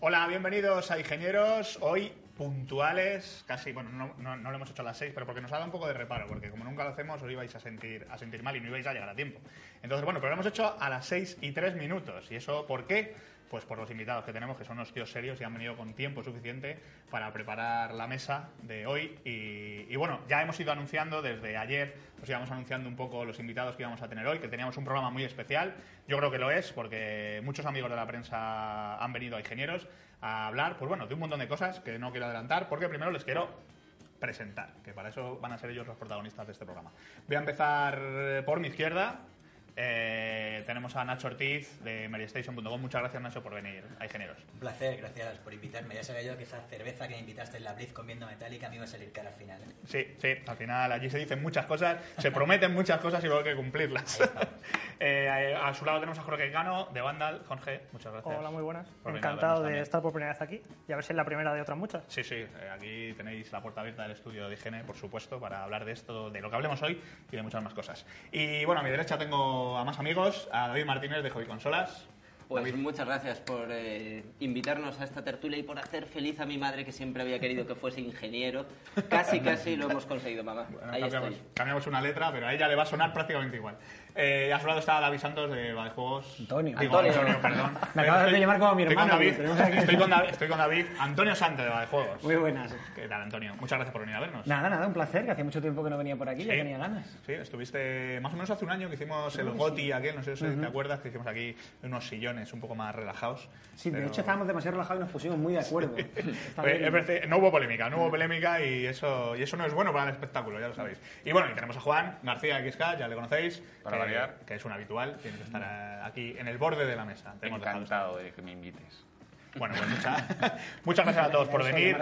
Hola, bienvenidos a Ingenieros. Hoy puntuales, casi, bueno, no, no- no lo hemos hecho a las 6, pero porque nos ha dado un poco de reparo, porque como nunca lo hacemos os ibais a sentir, a sentir mal y no ibais a llegar a tiempo. Entonces, bueno, pero lo hemos hecho a las 6 y 3 minutos. ¿Y eso por qué? Pues por los invitados que tenemos, que son unos tíos serios y han venido con tiempo suficiente para preparar la mesa de hoy. Y, bueno, ya hemos ido anunciando desde ayer, os íbamos anunciando un poco los invitados que íbamos a tener hoy, que teníamos un programa muy especial. Yo creo que lo es, porque muchos amigos de la prensa han venido a ingenieros a hablar, pues bueno, de un montón de cosas que no quiero adelantar, porque primero les quiero presentar, que para eso van a ser ellos los protagonistas de este programa. Voy a empezar por mi izquierda. Eh, tenemos a Nacho Ortiz de MeryStation.com. Muchas gracias, Nacho, por venir a Ingenieros. Un placer, gracias por invitarme. Ya sabía yo que esa cerveza que me invitaste en la Blitz comiendo metálica me iba a salir cara al final. ¿eh? Sí, sí, al final allí se dicen muchas cosas, se prometen muchas cosas y luego hay que cumplirlas. Eh, a su lado tenemos a Jorge Gano de Vandal. Jorge, muchas gracias. Hola, muy buenas. Encantado de estar por primera vez aquí y a ver si es la primera de otras muchas. Sí, sí, eh, aquí tenéis la puerta abierta del estudio de higiene, por supuesto, para hablar de esto, de lo que hablemos hoy y de muchas más cosas. Y bueno, a mi derecha tengo a más amigos, a David Martínez de Hobby Consolas. Pues David. muchas gracias por eh, invitarnos a esta tertulia y por hacer feliz a mi madre que siempre había querido que fuese ingeniero. Casi, casi lo hemos conseguido, mamá. Bueno, Ahí cambiamos, estoy. cambiamos una letra, pero a ella le va a sonar prácticamente igual. Eh, a su lado está David Santos de Juegos. Antonio. Digo, Antonio. perdón. Me acabas de llamar como mi estoy con hermano, David, estoy, con David, estoy con David. Antonio Santos de Juegos. Muy buenas. ¿Qué tal, Antonio? Muchas gracias por venir a vernos. Nada, nada, un placer, que hacía mucho tiempo que no venía por aquí, ya Sí. tenía ganas. Sí, estuviste más o menos hace un año que hicimos el GOTI aquel, no sé si te acuerdas, que hicimos aquí unos sillones un poco más relajados. Sí, de pero- hecho estábamos demasiado relajados y nos pusimos muy de acuerdo. Verdad, no hubo polémica, no hubo polémica y eso, y eso no es bueno para el espectáculo, ya lo sabéis. Y bueno, y tenemos a Juan García XK, ya le conocéis, Para variar. que es un habitual, tiene que estar eh, aquí en el borde de la mesa. Te Encantado de que me invites. bueno, pues mucha- muchas gracias a todos por venir.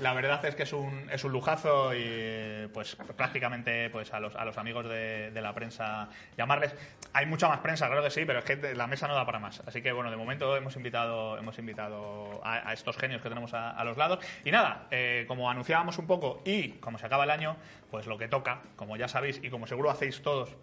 la verdad es que es un, es un lujazo y eh, pues prácticamente pues a los, a los amigos de, de la prensa llamarles. Hay mucha más prensa, claro que sí, pero es que la mesa no da para más. Así que bueno, de momento hemos invitado, hemos invitado a, a estos genios que tenemos a, a los lados. Y nada, eh, como anunciábamos un poco y como se acaba el año, pues lo que toca, como ya sabéis y como seguro hacéis todos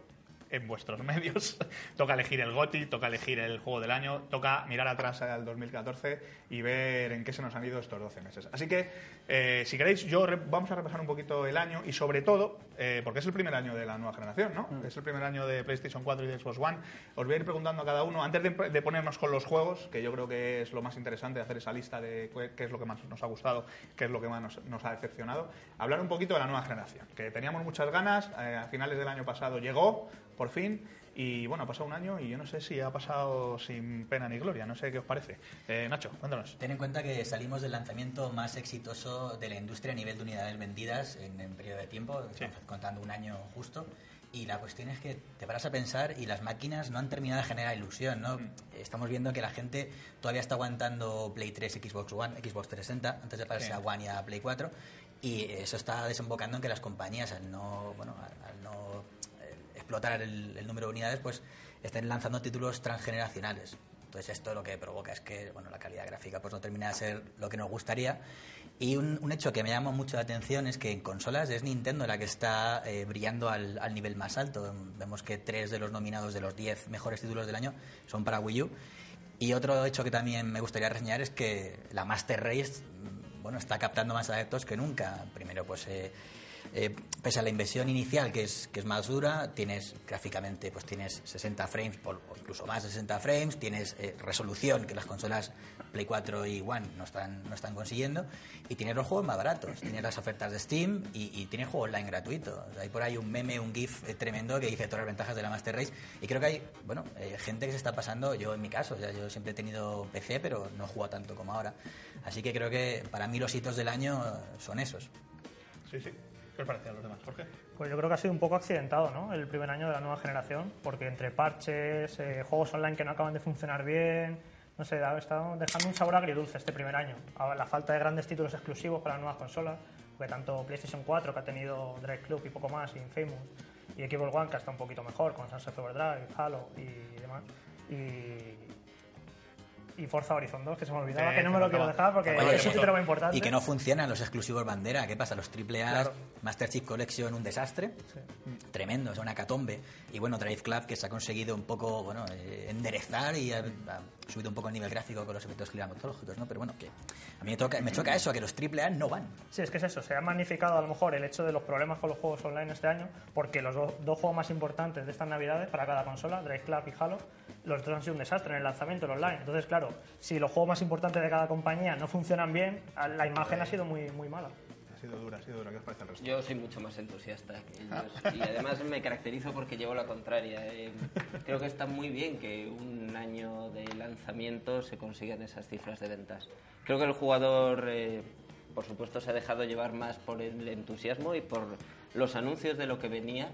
en vuestros medios. toca elegir el GOTI, toca elegir el juego del año, toca mirar atrás al 2014 y ver en qué se nos han ido estos 12 meses. Así que, eh, si queréis, yo vamos a repasar un poquito el año y sobre todo, eh, porque es el primer año de la nueva generación, ¿no? Es el primer año de PlayStation 4 y de Xbox One. Os voy a ir preguntando a cada uno, antes de, de ponernos con los juegos, que yo creo que es lo más interesante, hacer esa lista de qué qué es lo que más nos ha gustado, qué es lo que más nos, nos ha decepcionado, hablar un poquito de la nueva generación, que teníamos muchas ganas, eh, a finales del año pasado llegó, por fin, y bueno, ha pasado un año y yo no sé si ha pasado sin pena ni gloria, no sé qué os parece. Eh, Nacho, cuéntanos. Ten en cuenta que salimos del lanzamiento más exitoso de la industria a nivel de unidades vendidas en periodo de tiempo, estamos contando un año justo. Y la cuestión es que te paras a pensar y las máquinas no han terminado de generar ilusión, ¿no? Estamos viendo que la gente todavía está aguantando Play 3, Xbox One, Xbox 360 antes de pasarse Sí. a One y a Play 4 y eso está desembocando en que las compañías al no, bueno, al, al no explotar el, el número de unidades, pues estén lanzando títulos transgeneracionales. Entonces esto lo que provoca es que bueno, la calidad gráfica pues no termina de ser lo que nos gustaría. Y un, un hecho que me llama mucho la atención es que en consolas es Nintendo la que está eh, brillando al, al nivel más alto. Vemos que tres de los nominados de los diez mejores títulos del año son para Wii U. Y otro hecho que también me gustaría reseñar es que la Master Race mm, bueno, está captando más adeptos que nunca. Primero, pues eh, eh, pese a la inversión inicial que es, que es más dura, tienes gráficamente pues tienes 60 frames o incluso más de 60 frames, tienes eh, resolución que las consolas Play 4 y One no están, no están consiguiendo y tienes los juegos más baratos, tienes las ofertas de Steam y, tienes juego online gratuito. O hay por ahí un meme, un GIF eh, tremendo que dice todas las ventajas de la Master Race y creo que hay bueno gente que se está pasando, yo en mi caso, o yo siempre he tenido PC pero no he jugado tanto como ahora. Así que creo que para mí los hitos del año son esos. Sí, sí. ¿Qué os parece a los demás, Jorge? Pues yo creo que ha sido un poco accidentado, ¿no? El primer año de la nueva generación, porque entre parches, eh, juegos online que no acaban de funcionar bien, no sé, ha estado dejando un sabor agridulce este primer año. Ahora, La falta de grandes títulos exclusivos para las nuevas consolas, porque tanto PlayStation 4, que ha tenido Drive Club y poco más, y Infamous, y Xbox One, que está un poquito mejor, con Sunset Overdrive, Halo y demás. Y y Forza Horizon 2, que se me olvidaba, Sí, que no me lo quiero dejar porque Oye, es un que- título muy importante. Y que no funcionan los exclusivos bandera. ¿Qué pasa? Los AAA, Claro. Master Chief Collection, un desastre. Tremendo, es una catombe. Y bueno, Drive Club que se ha conseguido un poco bueno eh, enderezar y ha, ha subido un poco el nivel gráfico con los efectos climatológicos, ¿no? Pero bueno, que a mí me, toca, me choca eso, que los AAA no van. Sí, es que es eso. Se ha magnificado a lo mejor el hecho de los problemas con los juegos online este año, porque los do- dos juegos más importantes de estas navidades para cada consola, Drive Club y Halo, los dos han sido un desastre en el lanzamiento, el online. Entonces, claro, si los juegos más importantes de cada compañía no funcionan bien, a- la imagen ha sido muy, muy mala. Ha sido dura, ha sido dura. ¿Qué os parece el resto? Yo soy mucho más entusiasta que ellos y además me caracterizo porque llevo la contraria. Eh, creo que está muy bien que un año de lanzamiento se consigan esas cifras de ventas. Creo que el jugador, eh, por supuesto, se ha dejado llevar más por el entusiasmo y por los anuncios de lo que venía,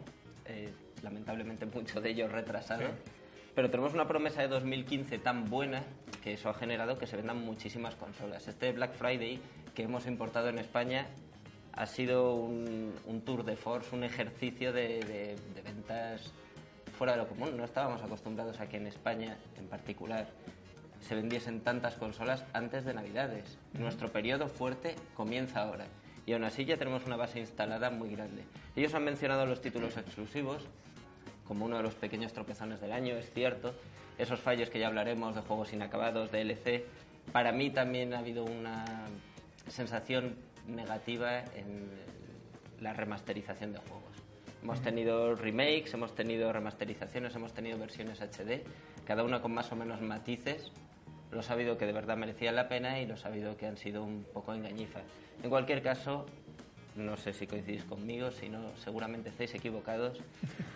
eh, lamentablemente mucho de ellos retrasado. Pero tenemos una promesa de 2015 tan buena que eso ha generado que se vendan muchísimas consolas. Este Black Friday que hemos importado en España ha sido un, un tour de force, un ejercicio de, de- de ventas fuera de lo común. No estábamos acostumbrados a que en España, en particular, se vendiesen tantas consolas antes de Navidades. Nuestro periodo fuerte comienza ahora. Y aún así ya tenemos una base instalada muy grande. Ellos han mencionado los títulos exclusivos como uno de los pequeños tropezones del año, es cierto. Esos fallos que ya hablaremos de juegos inacabados, de LC. Para mí también ha habido una sensación negativa en la remasterización de juegos. Hemos tenido remakes, hemos tenido remasterizaciones, hemos tenido versiones HD, cada una con más o menos matices. Lo he sabido que de verdad merecían la pena y lo he sabido que han sido un poco engañifas. En cualquier caso, no sé si coincidís conmigo, si no, seguramente estáis equivocados.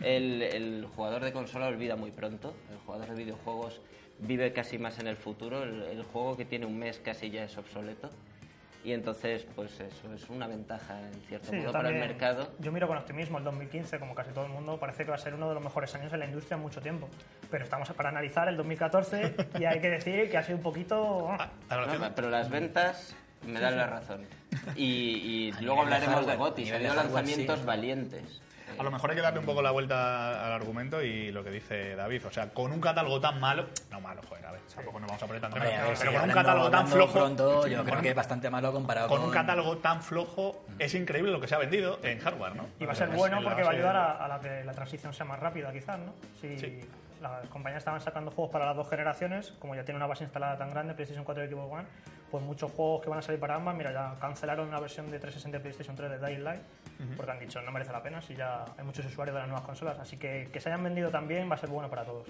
El, el jugador de consola olvida muy pronto, el jugador de videojuegos vive casi más en el futuro, el, el juego que tiene un mes casi ya es obsoleto. Y entonces, pues eso es una ventaja en cierto Sí, modo para el mercado. Yo miro con optimismo el 2015, como casi todo el mundo, parece que va a ser uno de los mejores años en la industria en mucho tiempo. Pero estamos para analizar el 2014 y hay que decir que ha sido un poquito... Ah, No, pero las ventas me dan la razón. Y, y luego hablaremos de a Ha habido lanzamientos sí. valientes. A lo mejor hay que darle un poco la vuelta al argumento y lo que dice David. O sea, con un catálogo tan malo. No malo, joder, a ver, tampoco nos vamos a poner tan Hombre, a ver, pero sí, con un catálogo tan flojo. pronto, yo con creo un- que es bastante malo comparado Con con un catálogo tan flojo, es increíble lo que se ha vendido en hardware, ¿no? Y va a ser bueno porque va a ayudar a, a la que la transición sea más rápida, quizás, ¿no? Si Sí. Las compañías estaban sacando juegos para las dos generaciones, como ya tiene una base instalada tan grande, PlayStation 4 y Xbox One, pues muchos juegos que van a salir para ambas, mira, ya cancelaron una versión de 360 y PlayStation 3 de Dying Light, porque han dicho no merece la pena si ya hay muchos usuarios de las nuevas consolas. Así que que se hayan vendido también va a ser bueno para todos.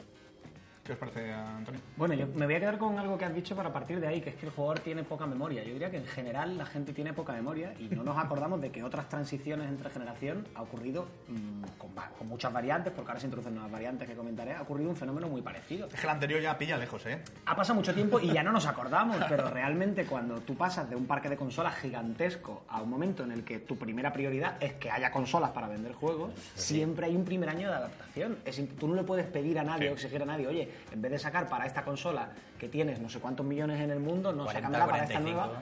¿Qué os parece, Antonio? Bueno, yo me voy a quedar con algo que has dicho para partir de ahí, que es que el jugador tiene poca memoria. Yo diría que en general la gente tiene poca memoria y no nos acordamos de que otras transiciones entre generación ha ocurrido mm, con, muchas variantes, porque ahora se introducen nuevas variantes que comentaré, ha ocurrido un fenómeno muy parecido. Es que el anterior ya pilla lejos, ¿eh? Ha pasado mucho tiempo y ya no nos acordamos, pero realmente cuando tú pasas de un parque de consolas gigantesco a un momento en el que tu primera prioridad es que haya consolas para vender juegos, siempre hay un primer año de adaptación. Es tú no le puedes pedir a nadie Sí. o exigir a nadie, oye, en vez de sacar para esta consola que tienes no sé cuántos millones en el mundo, no 40, sácamela para esta 45. nueva.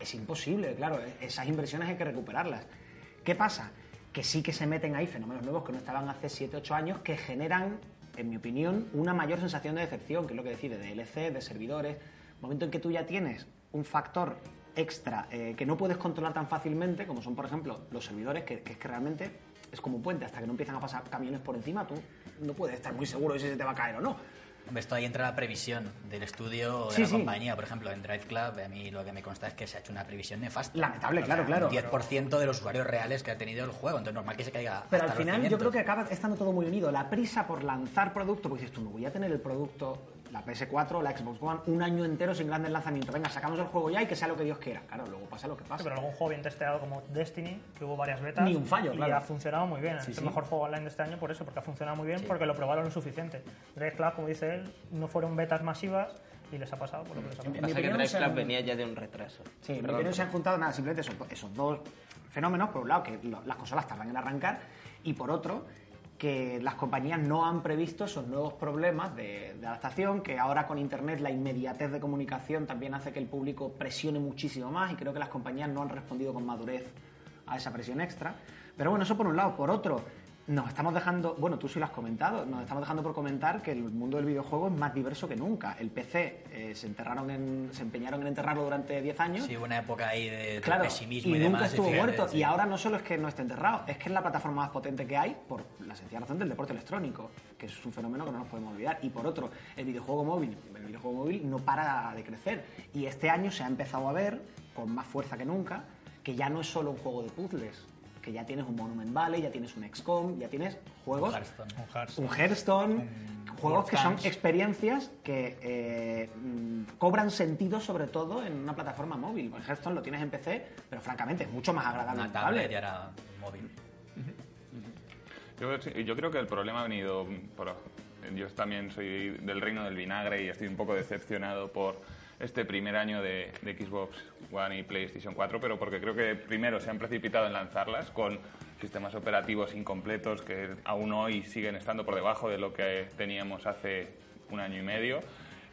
Es imposible, claro, e- esas inversiones hay que recuperarlas. ¿Qué pasa? Que sí que se meten ahí fenómenos nuevos que no estaban hace 7, 8 años que generan, en mi opinión, una mayor sensación de decepción, que es lo que decide de DLC, de servidores. Momento en que tú ya tienes un factor extra eh, que no puedes controlar tan fácilmente, como son, por ejemplo, los servidores, que, que es que realmente es como un puente, hasta que no empiezan a pasar camiones por encima, tú no puedes estar muy seguro de si se te va a caer o no. Esto ahí entra la previsión del estudio o de Sí, la sí. compañía. Por ejemplo, en Drive Club, a mí lo que me consta es que se ha hecho una previsión nefasta. Lamentable, O claro, sea, claro. Un 10% de los usuarios reales que ha tenido el juego. Entonces, normal que se caiga. Pero al hasta los final yo cimientos. creo que acaba estando todo muy unido. La prisa por lanzar producto, porque dices tú, no voy a tener el producto, la PS4, la Xbox One, un año entero sin grandes lanzamientos. Venga, sacamos el juego ya y que sea lo que Dios quiera. Claro, luego pasa lo que Sí, pasa. pero algún juego bien testeado como Destiny, que hubo varias betas. Ni un fallo, y claro. ha funcionado muy bien. Sí, es sí. el mejor juego online de este año por eso, porque ha funcionado muy bien, porque lo probaron lo suficiente. Drive Club, como dice él, no fueron betas masivas y les ha pasado por lo que les ha pasado. Pasa que Drive Club han- venía ya de un retraso. Sí, en mi opinión se han juntado nada, simplemente esos, esos dos fenómenos. Por un lado, que lo- las consolas tardan en arrancar, y por otro, que las compañías no han previsto esos nuevos problemas de, adaptación, que ahora con Internet la inmediatez de comunicación también hace que el público presione muchísimo más, y creo que las compañías no han respondido con madurez a esa presión extra. Pero bueno, eso por un lado. Por otro, nos estamos dejando, bueno, tú sí lo has comentado, nos estamos dejando por comentar que el mundo del videojuego es más diverso que nunca. El PC eh, se enterraron en, se empeñaron en enterrarlo durante 10 años. Sí, hubo una época ahí de, de Claro, pesimismo y, y, nunca demás. estuvo fíjate, muerto. sí. Y ahora no solo es que no esté enterrado, es que es la plataforma más potente que hay por la sencilla razón del deporte electrónico, que es un fenómeno que no nos podemos olvidar. Y por otro, el videojuego móvil, el videojuego móvil no para de crecer. Y este año se ha empezado a ver, con más fuerza que nunca, que ya no es solo un juego de puzzles, que ya tienes un Monument Valley, ya tienes un XCOM, ya tienes juegos Hearthstone. Un Hearthstone. un Hearthstone, juegos que son experiencias que eh, mm, cobran sentido sobre todo en una plataforma móvil. El Hearthstone lo tienes en PC, pero francamente es mucho más agradable en Una un tablet y ahora móvil. Yo, yo creo que el problema ha venido por... Yo también soy del reino del vinagre y estoy un poco decepcionado por este primer año de, de Xbox One y PlayStation 4, pero porque creo que primero se han precipitado en lanzarlas con sistemas operativos incompletos que aún hoy siguen estando por debajo de lo que teníamos hace un año y medio,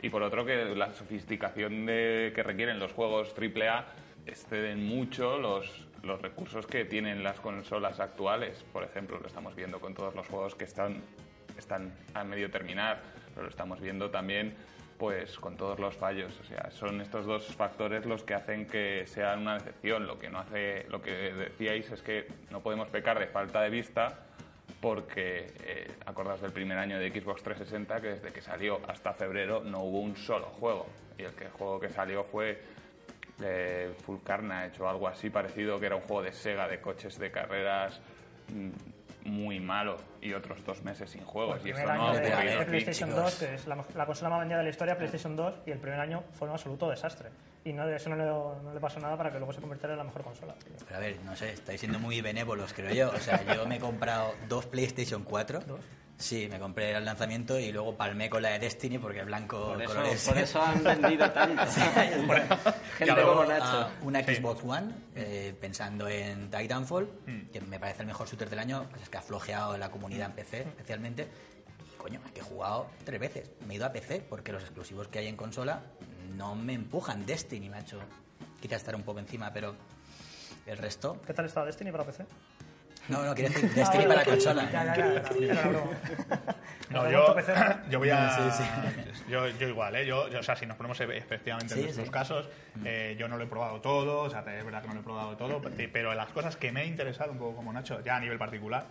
y por otro que la sofisticación de, que requieren los juegos AAA exceden mucho los, los recursos que tienen las consolas actuales. Por ejemplo, lo estamos viendo con todos los juegos que están, están a medio terminar, pero lo estamos viendo también pues con todos los fallos. O sea, son estos dos factores los que hacen que sea una decepción. Lo que no hace, lo que decíais es que no podemos pecar de falta de vista porque eh, del primer año de Xbox 360 que desde que salió hasta febrero no hubo un solo juego y el que juego que salió fue eh, Full Carnage o algo así parecido que era un juego de Sega de coches de carreras mm, muy malo y otros dos meses sin juegos El y primer eso no ha año de, ocurrido de aquí. PlayStation chicos. 2, que es la, la consola más vendida de la historia, PlayStation 2, y el primer año fue un absoluto desastre. Y no, eso no le, no le pasó nada para que luego se convirtiera en la mejor consola. Pero a ver, no sé, estáis siendo muy benévolos, creo yo. O sea, yo me he comprado dos PlayStation 4. Sí, me compré al lanzamiento y luego palmé con la de Destiny porque blanco Por eso, colores. por eso han vendido tanto. Gente Luego, como Nacho. una Xbox One, eh, pensando en Titanfall, que me parece el mejor shooter del año, pues es que ha flojeado la comunidad en PC especialmente. Y coño, es que he jugado tres veces. Me he ido a PC porque los exclusivos que hay en consola no me empujan. Destiny me ha hecho quizás estar un poco encima, pero el resto. ¿Qué tal está Destiny para PC? No, no, quiero decir Destiny para consola. Una broma. No, yo, yo voy a. Sí, Yo, yo igual, ¿eh? Yo, yo, o sea, si nos ponemos e- efectivamente Sí, en nuestros sí. casos, eh, yo no lo he probado todo, o sea, es verdad que no lo he probado todo, pe- pero las cosas que me ha interesado un poco como Nacho, ya a nivel particular,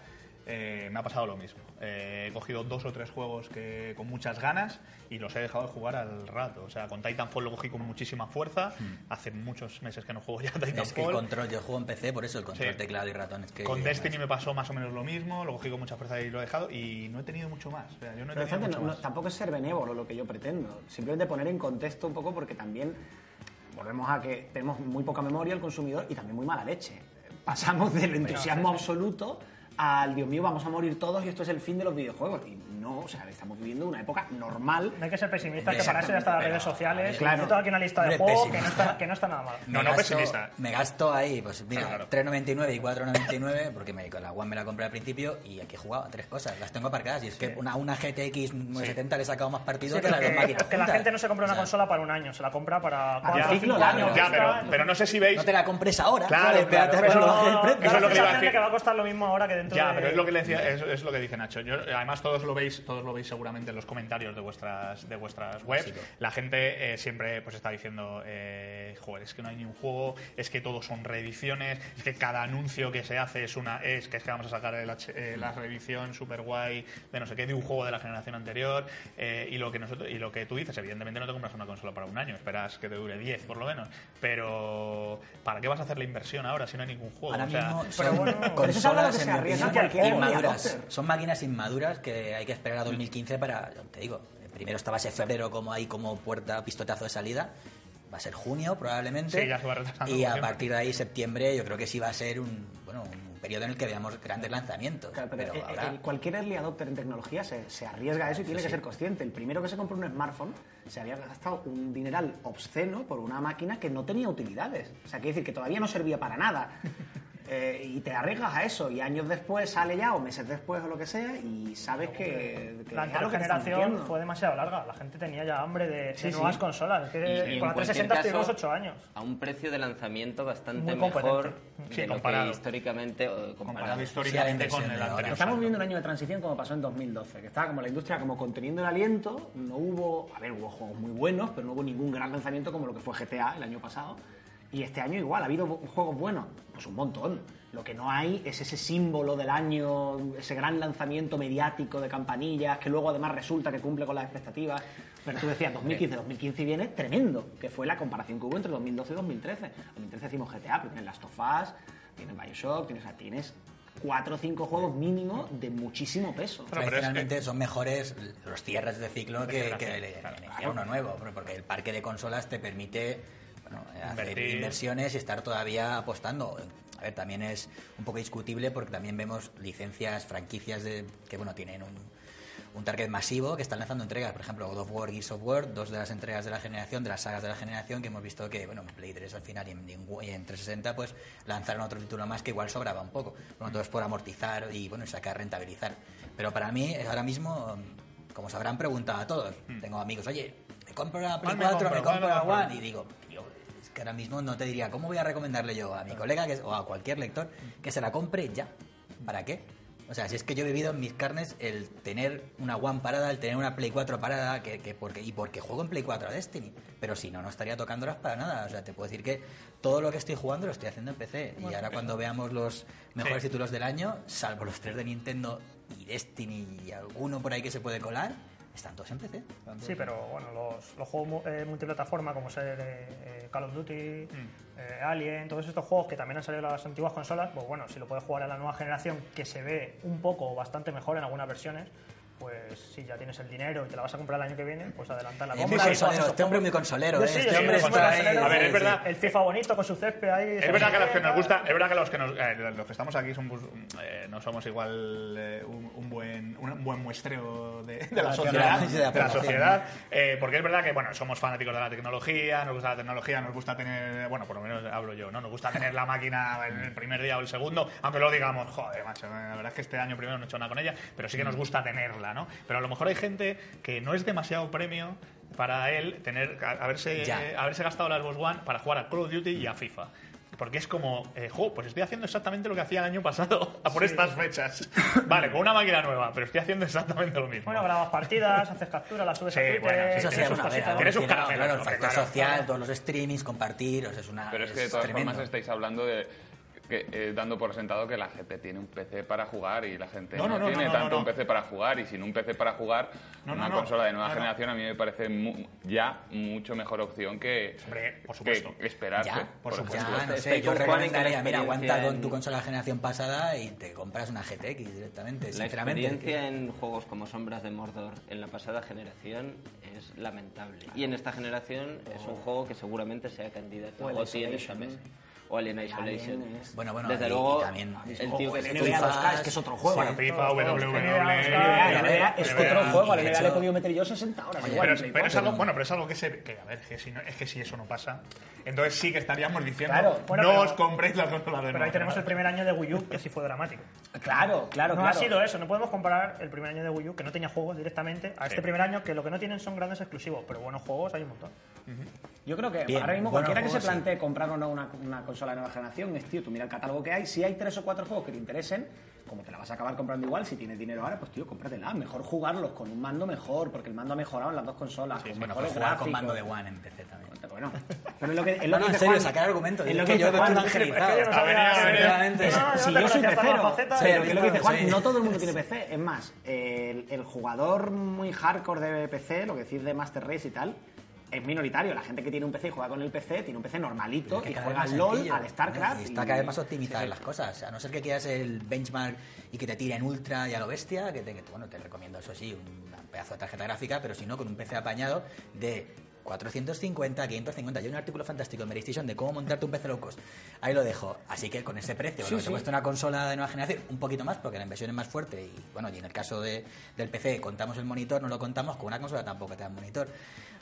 eh, me ha pasado lo mismo. Eh, he cogido dos o tres juegos que, con muchas ganas y los he dejado de jugar al rato. O sea, con Titanfall lo cogí con muchísima fuerza. Hace muchos meses que no juego ya a Titanfall. Es que el control, yo juego en PC, por eso el control, Sí. teclado y ratón. Es que Con Destiny me pasó más o menos lo mismo, lo cogí con mucha fuerza y lo he dejado y no he tenido mucho más. O sea, yo no he Pero tenido fíjate, mucho no- no- más. tampoco es ser benévolo lo que yo pretendo. Simplemente poner en contexto un poco porque también volvemos a que tenemos muy poca memoria el consumidor y también muy mala leche. Pasamos del entusiasmo absoluto al Dios mío, vamos a morir todos y esto es el fin de los videojuegos. Y no, o sea, estamos viviendo una época normal. No hay que ser pesimista, que Exactamente, para eso ya están las redes sociales. claro. Yo tengo aquí una lista de juegos que no, está, que no está nada mal. No, Me no gasto- pesimista. Me gasto ahí, pues mira, Claro. 3,99 y 4,99, porque me, con la One me la compré al principio y aquí he jugado a tres cosas. Las tengo aparcadas y es que una, una GTX 970 le he sacado más partido Sí, que pero las dos que, máquinas que la gente no se compra una O sea, consola para un año, se la compra para cuatro o cinco años. Ya, pero, pero no sé si veis. No te la compres ahora. Claro, claro. Eso es lo que iba a sensación de decir. que va a costar lo mismo ahora que dentro Ya, de... pero es lo que le decía, es, es lo que dice Nacho. Yo, además todos lo veis, todos lo veis seguramente en los comentarios de vuestras de vuestras webs. Básico. La gente eh, siempre pues está diciendo, eh, joder, es que no hay ni un juego, es que todos son reediciones, es que cada anuncio que se hace es una es que es que vamos a sacar el eh, la reedición super guay de no sé qué de un juego de la generación anterior eh, y lo que nosotros y lo que tú dices, evidentemente no te compras una consola para un año, esperas que te dure 10 por lo menos, pero ¿para qué vas a hacer la inversión ahora si no hay ningún juego? Ahora O sea, mismo pero bueno, consolas en opinión, cualquier inmaduras. Son máquinas inmaduras que hay que esperar a 2015 para, te digo, primero estaba ese febrero como ahí como puerta, pistotazo de salida. Va a ser junio probablemente. Sí, ya se va retrasando, Y a siempre. partir de ahí septiembre yo creo que sí va a ser un, bueno, un periodo en el que veamos grandes lanzamientos. Claro, pero, pero ahora... eh, cualquier early adopter en tecnología se, se arriesga a eso y tiene Sí, que sí. ser consciente. El primero que se compró un smartphone se había gastado un dineral obsceno por una máquina que no tenía utilidades. O sea, quiere decir que todavía no servía para nada. Eh, y te arriesgas a eso, y años después sale ya, o meses después, o lo que sea, y sabes que. que La anterior generación fue demasiado larga. La gente tenía ya hambre de, de Sí, sí. nuevas consolas. Es que Y- con la 360 cualquier estuvimos caso, 8 años. A un precio de lanzamiento bastante mejor Sí, de lo comparado. que históricamente Comparado comparado. históricamente Sí, con la el anterior. Estamos viviendo un año de transición como pasó en 2012, que estaba como la industria como conteniendo el aliento, no hubo, a ver, hubo juegos muy buenos, pero no hubo ningún gran lanzamiento como lo que fue GTA el año pasado. Y este año igual, ha habido juegos buenos, pues un montón. Lo que no hay es ese símbolo del año, ese gran lanzamiento mediático de campanillas, que luego además resulta que cumple con las expectativas. Pero tú decías 2015, 2015 viene tremendo, que fue la comparación que hubo entre 2012 y 2013. En 2013 hicimos GTA, pero tienes Last of Us, tienes Bioshock, tienes, tienes cuatro o cinco juegos mínimo de muchísimo peso. Pero es que- Tradicionalmente son mejores los cierres de ciclo que, que el- claro. iniciar uno nuevo, porque el parque de consolas te permite bueno, hacer Invertir. inversiones y estar todavía apostando. A ver, también es un poco discutible porque también vemos licencias, franquicias de, que bueno tienen un, un target masivo que están lanzando entregas. Por ejemplo, God of War, Gears of War, dos de las entregas de la generación, de las sagas de la generación, que hemos visto que, bueno, en Play 3 al final y en, y en- y en 360, pues lanzaron otro título más que igual sobraba un poco. Bueno, todo es por amortizar y, bueno, sacar, rentabilizar. Pero para mí, ahora mismo, como se habrán preguntado a todos, tengo amigos, oye, me compro la Play ¿Cuál me 4, me compro? compro ¿Cuál la One, y digo, que ahora mismo no te diría, ¿cómo voy a recomendarle yo a mi colega que, o a cualquier lector que se la compre ya? ¿Para qué? O sea, si es que yo he vivido en mis carnes el tener una One parada, el tener una Play 4 parada, que, que porque, y porque juego en Play 4 a Destiny. Pero si no, no estaría tocándolas para nada. O sea, te puedo decir que todo lo que estoy jugando lo estoy haciendo en PC. Y ahora cuando veamos los mejores Sí. títulos del año, salvo los tres de Nintendo y Destiny y alguno por ahí que se puede colar, están todos en PC. Sí, pero bueno, los, los juegos eh, multiplataforma como ser eh, eh, Call of Duty, eh, Alien, todos estos juegos que también han salido en las antiguas consolas, pues bueno, si lo puedes jugar en la nueva generación que se ve un poco o bastante mejor en algunas versiones, pues si ya tienes el dinero y te la vas a comprar el año que viene, pues adelanta la compra. muy este hombre juegos. muy consolero, ¿eh? sí, Este hombre muy consolero. A ver, es verdad. El FIFA bonito con su césped ahí. Es verdad que los que nos gusta, es verdad que los que nos, eh, los que estamos aquí somos, eh, no somos igual eh, un, un buen un buen muestreo de, de la sociedad, de la de la población. sociedad, eh, porque es verdad que bueno somos fanáticos de la tecnología, nos gusta la tecnología, nos gusta tener, bueno por lo menos hablo yo, no, nos gusta tener la máquina en el primer día o el segundo, aunque luego digamos, joder, macho, la verdad es que este año primero no he hecho nada con ella, pero sí que nos gusta tenerla, ¿no? Pero a lo mejor hay gente que no es demasiado premio para él tener a- haberse eh, haberse gastado la Xbox One para jugar a Call of Duty y a FIFA. Porque es como, eh, jo, pues estoy haciendo exactamente lo que hacía el año pasado, a por estas fechas. Vale, con una máquina nueva, pero estoy haciendo exactamente lo mismo. Bueno, grabas partidas, haces capturas, las subes Sí, a Twitter. bueno, sí, Eso sí, sus bueno, a ver, cositas. algo Tiene sus final, caramelos, claro, el factor claro, social, claro. todos los streamings, compartir, o sea, es una. Pero es que de es todas tremendo. formas estáis hablando de que, eh, dando por sentado que la gente tiene un PC para jugar y la gente No, no, no, no, tiene no, no, tanto no. un PC para jugar y sin un PC para jugar una no. consola de nueva No, no. generación a mí me parece mu- ya mucho mejor opción que, Hombre, por que supuesto. esperarse. Ya, por supuesto. Ya, no sé, yo que recomendaría, mira, aguanta con en- tu consola de generación pasada y te compras una GTX directamente, La sinceramente. experiencia en juegos como Sombras de Mordor en la pasada generación es lamentable. Y en esta generación es un juego que seguramente sea candidato O a el GOTY en esta Isolation. mesa. O Alien Isolation. Alien es- Bueno, bueno, Desde y- luego, y también el O tío el que NBA FIFA, 2K, es que es otro juego. Bueno, FIFA, WWE, es otro juego, NBA le he podido meter yo 60 horas. Pero, es 4. algo, bueno, pero es algo que se que a ver, que si no, es que si eso no pasa, entonces sí que estaríamos diciendo Claro. Bueno, no pero- os compréis la consola de Pero ahí tenemos el primer año de Wii U, que sí fue dramático. Claro, claro, no ha sido eso, no podemos comparar el primer año de Wii U, que no tenía juegos directamente, a este primer año, que lo que no tienen son grandes exclusivos, pero buenos juegos hay un montón. Yo creo que Bien, ahora mismo cualquiera que se plantee comprar o no una, una consola de nueva generación es, tío, tú mira el catálogo que hay, si hay tres o cuatro juegos que te interesen, como te la vas a acabar comprando igual, si tienes dinero ahora, pues tío, cómpratela. Mejor jugarlos con un mando mejor, porque el mando ha mejorado en las dos consolas, con Bueno, mejores jugar con mando de One en PC también. Bueno, pero es lo que, es lo No, que no, en serio, Juan. sacar argumentos. Es lo que que yo Juan. evangelizado. Es que no Si no yo soy pecero, pero Sí, es lo que dice Juan, sí. no todo el mundo tiene PC. Es más, el, el jugador muy hardcore de PC, lo que decís de Master Race y tal, es minoritario. La gente que tiene un PC y juega con el PC, tiene un PC normalito que y juega al LOL, sencillo, al StarCraft. ¿no? Y está y- cada vez más optimizadas las cosas. A no ser que quieras el benchmark y que te tire en ultra y a lo bestia, que te, que bueno, te recomiendo eso sí, un pedazo de tarjeta gráfica, pero si no, con un PC apañado de 450, 550. Hay un artículo fantástico en Meristation de cómo montarte un PC low cost. Ahí lo dejo. Así que con ese precio, Sí, lo que sí. te cuesta una consola de nueva generación, un poquito más, porque la inversión es más fuerte. Y bueno, y en el caso de- del PC, contamos el monitor, no lo contamos, con una consola tampoco te da monitor.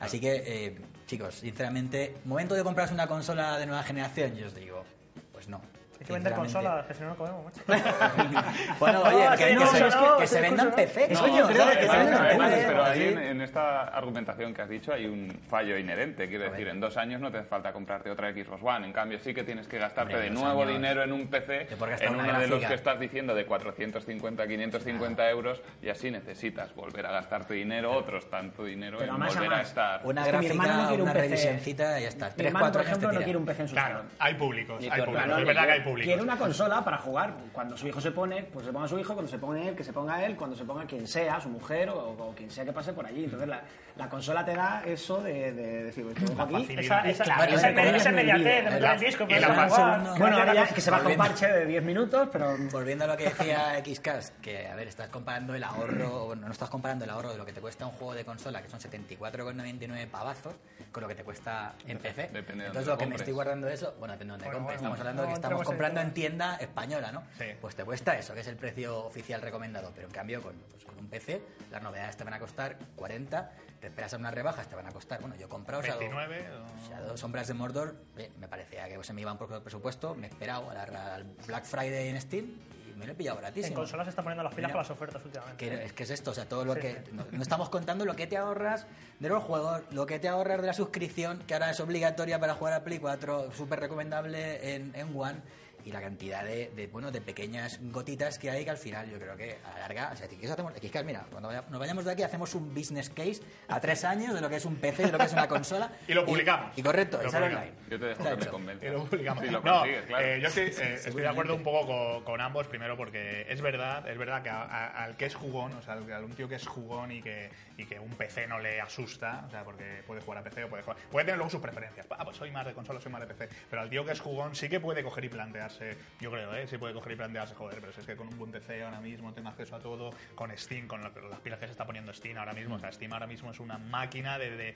Así que, eh, chicos, sinceramente, momento de comprarse una consola de nueva generación, yo os digo, pues no. Hay que vender consolas, que si no, no comemos, macho. Bueno, No, oye, ese que, no, que se, no, que se vendan no. PC. Eso coño, PC, pero ahí en, en esta argumentación que has dicho hay un fallo inherente. Quiero decir, en dos años no te hace falta comprarte otra Xbox One. En cambio, sí que tienes que gastarte Hombre, de nuevo años dinero en un PC, en una uno de los que estás diciendo de 450, 550 euros, y así necesitas volver a gastarte dinero, otros tanto dinero, Pero en volver a estar. Una no gráfica, quiere un una PC. revisioncita y ya está. Mi Tres, hermano, cuatro por años te ejemplo, no quiere un PC en su Claro, hay públicos, hay públicos. Es verdad que hay públicos. Quiere una consola para jugar. Cuando su hijo se pone, pues se ponga su hijo, cuando se ponga él, que se ponga él, cuando se ponga quien sea, su mujer o, o quien sea que pase por allí. Entonces la, la consola te da eso de, de decir, pues, aquí. Esa, esa, Claro, esa, esa, mediatez disco, pero la. Bueno, ahora ya que se va con Volviendo. parche de 10 minutos, pero Volviendo a lo que decía Xcast, que a ver, estás comparando el ahorro, bueno, no estás comparando el ahorro de lo que te cuesta un juego de consola, que son 74,99 pavazos, con lo que te cuesta en PC. Depende Entonces lo lo que me compres. estoy guardando de eso, bueno, depende de dónde Bueno, compres. bueno, Estamos hablando de que estamos en comprando en tienda española, ¿no? Sí. Pues te cuesta eso, que es el precio oficial recomendado. Pero en cambio, con, pues, con un PC, las novedades te van a costar 40, te esperas a unas rebajas, te van a costar, bueno, yo he comprado, o sea, 29 o dos sombras de Mordor, eh, me parecía que se me iban por el presupuesto, me he esperado al Black Friday en Steam y me lo he pillado En gratísimo. consolas se están poniendo las pilas Mira. con las ofertas últimamente. Que es que es esto, o sea, todo lo Sí, que. sí. No, no estamos contando lo que te ahorras de los juegos, lo que te ahorras de la suscripción, que ahora es obligatoria para jugar a Play 4, súper recomendable en, en One, y la cantidad de, de, bueno, de pequeñas gotitas que hay que al final yo creo que a la larga. O sea, si quieres hacemos, mira, cuando vaya- nos vayamos de aquí hacemos un business case a tres años de lo que es un PC, de lo que es una consola. Y lo publicamos. Y, correcto, Lo online. Yo te dejo Está que me hecho. convenza. Y lo publicamos. Si lo no, claro. eh, yo estoy, eh, estoy de acuerdo un poco con, con ambos, primero porque es verdad, es verdad que a- a- al que es jugón, o sea, al, a un tío que es jugón y que, y que un PC no le asusta, o sea, porque puede jugar a PC o puede jugar, puede tener luego sus preferencias, ah, pues soy más de consola, soy más de PC, pero al tío que es jugón sí que puede coger y plantearse, yo creo, ¿eh? sí puede coger y plantearse, joder, pero si es que con un buen PC ahora mismo tengo acceso a todo, con Steam, con lo- las pilas que se está poniendo Steam ahora mismo, o sea, Steam ahora mismo es una máquina de-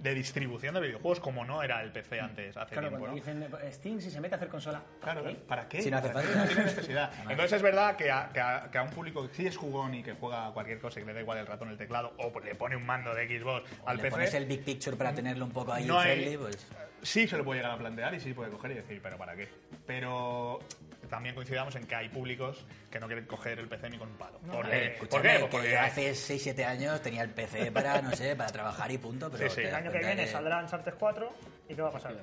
de- distribución de videojuegos como no era el PC antes, hace claro, tiempo, cuando ¿no? dicen eh, Steam si se mete a hacer consola, ¿para Claro, qué? ¿para qué? Si no hace falta. No tiene necesidad. Entonces es verdad que a, que, a, que a un público que sí es jugón y que juega a cualquier cosa y que le da igual el ratón, el teclado, o le pone un mando de Xbox al le PC, pones el big picture para tenerlo un poco ahí no hay- friendly, pues. sí se lo puede llegar a plantear y sí puede coger y decir, pero ¿para qué? Pero también coincidamos en que hay públicos que no quieren coger el PC ni con un palo. ¿Por, ver, ¿Por escúchame, qué? que Porque hace 6-7 años tenía el PC para, no sé, para trabajar y punto, pero Sí, sí. El año que viene saldrá Uncharted 4 y ¿qué va a pasar?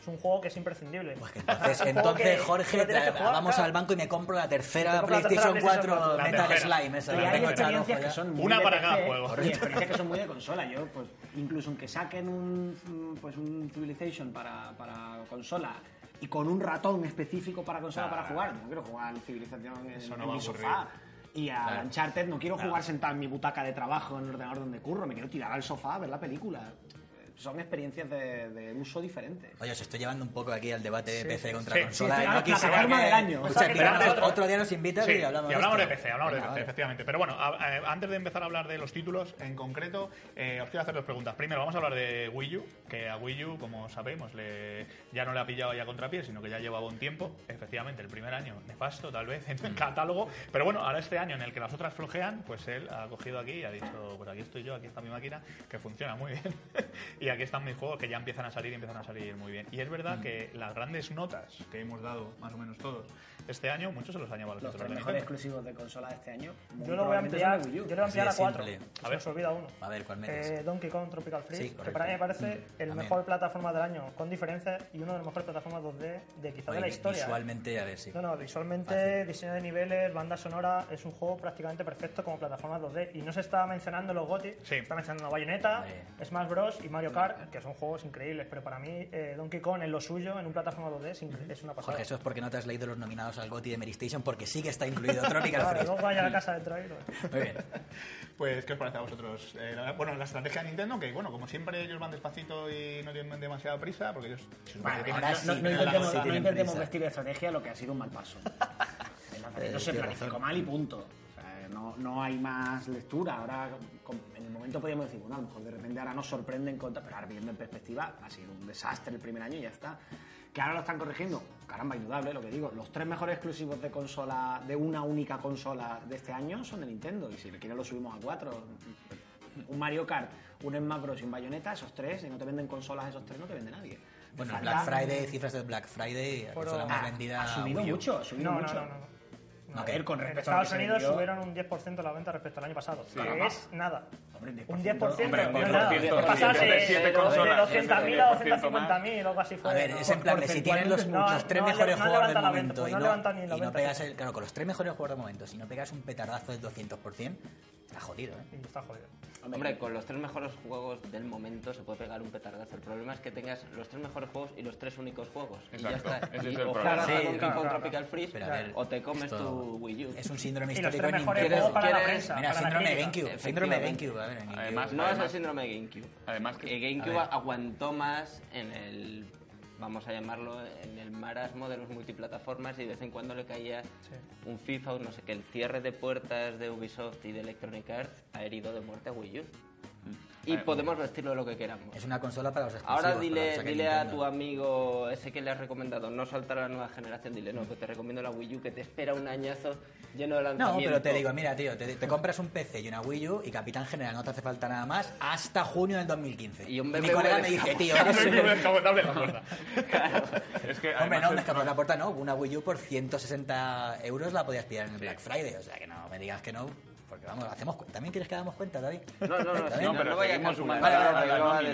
Es un juego que es imprescindible. Pues que entonces, entonces que- que Jorge, que jugar, vamos claro. al banco y me compro la tercera Te compro la tercera PlayStation 4 PlayStation 4. La Metal tercera. Slime. Esa, Y la hay experiencias que son muy Una para PC, cada juego. Y experiencias que son muy de consola. Yo, pues, incluso aunque saquen un, mm, pues, un Civilization para, para consola y con un ratón específico para consola Claro. para jugar, yo no quiero jugar al Civilización en, Eso no en va a mi sofá. Y a Claro. Uncharted no quiero jugar sentado en mi butaca de trabajo en el ordenador donde curro, me quiero tirar al sofá a ver la película. Son experiencias de, de uso diferentes. Oye, os estoy llevando un poco aquí al debate de PC contra Sí, consola. sí, sí, no ahora quisiera plataforma que- del año. Escucha, Pero pero antes- otro día nos invitas Sí, y hablamos, y hablamos de esto. PC, hablamos Venga, de PC, vale. efectivamente. Pero bueno, a- eh, antes de empezar a hablar de los títulos en concreto, eh, os quiero hacer dos preguntas. Primero, vamos a hablar de Wii U, que a Wii U, como sabemos, le, ya no le ha pillado ya contrapié, sino que ya llevaba un tiempo. Efectivamente, el primer año nefasto, tal vez, en el catálogo. Pero bueno, ahora este año en el que las otras flojean, pues él ha cogido aquí y ha dicho, pues aquí estoy yo, aquí está mi máquina, que funciona muy bien. y aquí están mis juegos que ya empiezan a salir y empiezan a salir muy bien. Y es verdad Mm. que las grandes notas que hemos dado, más o menos todos, este año, muchos se los han llevado los Los tres de mejores exclusivos de consola de este año. Yo lo voy a ampliar, son de Wii U. yo lo voy a ampliar a de 4. simple. Se A ver. nos olvida uno. A ver, ¿cuál metes? Eh, Donkey Kong Tropical Freeze, Sí, que para mí me parece el También. mejor plataforma del año, con diferencia, y una de las mejores plataformas 2D de quizá de Oye, la historia. ¿eh? Visualmente, a ver si. No, no, visualmente, diseño de niveles, banda sonora, es un juego prácticamente perfecto como plataforma 2D. Y no se está mencionando los GOTY, Sí. se está mencionando Bayonetta. Smash Bros. y Mario Kart, que son juegos increíbles. Pero para mí, eh, Donkey Kong en lo suyo, en un plataforma 2D, es, es una pasada. Jorge, eso es porque no te has leído los nominados al GOTY de Mary Station, porque sí que está incluido Tropical Claro, Freeze. luego vaya a la casa dentro ahí. ¿no? Muy bien. Pues, ¿qué os parece a vosotros? Eh, la- bueno, la estrategia de Nintendo, que bueno, como siempre ellos van despacito y no tienen demasiada prisa, porque ellos que ahora no, sí, no- no intentemos, sí no vestir de estrategia lo que ha sido un mal paso. El lanzamiento Eh, se tienes planificó mal y punto. No, no hay más lectura. Ahora, en el momento podríamos decir, bueno, a lo mejor de repente ahora nos sorprenden contra, pero ahora viendo en perspectiva, ha sido un desastre el primer año y ya está. Que ahora lo están corrigiendo, caramba, indudable, lo que digo. Los tres mejores exclusivos de consola, de una única consola de este año son de Nintendo. Y si le quieren lo subimos a cuatro. Un Mario Kart, un Smash Bros y un Bayonetta, esos tres, y no te venden consolas esos tres, no te vende nadie. Bueno, Black Friday, cifras del Black Friday, la consola más Ah, vendida ha subido mucho, ha subido mucho. no, no. no. No, A ver, con En respecto que Estados Unidos vendió- subieron un 10% la venta respecto al año pasado. Sí. que es nada. Hombre, un 10%. Un 10%, Hombre, no es nada. 10%, De pasarse de de consolas, 200.000 a es decir, 250.000 o algo así fue. A ver, es en plan si tienen los, No, los tres no, mejores no juegos del levantan la venta, momento pues y no no, levantan ni la y no venta. pegas el, claro, con los tres mejores juegos del momento, si no pegas un petardazo del 200%, está jodido, ¿eh? Está jodido. Hombre, con los tres mejores juegos del momento se puede pegar un petardazo. El problema es que tengas los tres mejores juegos y los tres únicos juegos. Y ya está. ese Y es el o problema. Sí, Donkey claro. Tropical Freeze ver, o te comes esto tu Wii U. Es un síndrome histórico en Nintendo. juegos para la ¿Quieres- prensa. Mira, para síndrome crítica. GameCube, síndrome. GameCube, a ver, en GameCube. Además- No es el síndrome GameCube. Además que- Que GameCube aguantó más en el, vamos a llamarlo, en el marasmo de los multiplataformas y de vez en cuando le caía un FIFA o no sé qué. El cierre de puertas de Ubisoft y de Electronic Arts ha herido de muerte a Wii U. Y Eh, podemos vestirlo de lo que queramos. Es una consola para los exclusivos. Ahora dile, dile a tu amigo ese que le has recomendado no saltar a la nueva generación, dile no, que te recomiendo la Wii U, que te espera un añazo lleno de No, lanzamientos. pero te digo, mira, tío, te, te compras un PC y una Wii U y Capitán General no te hace falta nada más hasta junio del 2015. Y un Mi colega me dice, tío, No eres hay un- descapotable la puerta. es que Hombre, no, me escapó la puerta, no. Una Wii U por 160 euros la podías pillar en el Black Friday. O sea, que no me digas que no. Porque vamos, hacemos ¿también quieres que hagamos cuenta, David? No, no, no, no, pero no a seguimos sumando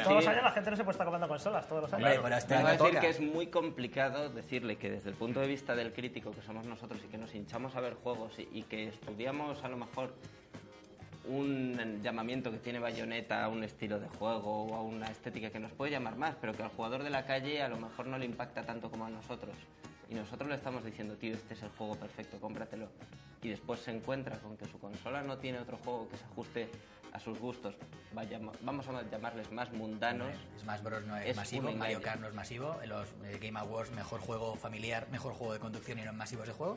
Todos los años la gente no se puede estar comprando consolas, todos los años. Hombre, pero este año decir toca. que es muy complicado decirle que desde el punto de vista del crítico que somos nosotros y que nos hinchamos a ver juegos y, y que estudiamos a lo mejor un llamamiento que tiene Bayonetta a un estilo de juego o a una estética que nos puede llamar más, pero que al jugador de la calle a lo mejor no le impacta tanto como a nosotros. Y nosotros le estamos diciendo, tío, este es el juego perfecto, cómpratelo. Y después se encuentra con que su consola no tiene otro juego que se ajuste a sus gustos, vaya- vamos a llamarles más mundanos. Smash Bros. no es, Es masivo, Mario. Kart no es masivo, en los eh, Game Awards mejor juego familiar, mejor juego de conducción y no es masivo ese juego.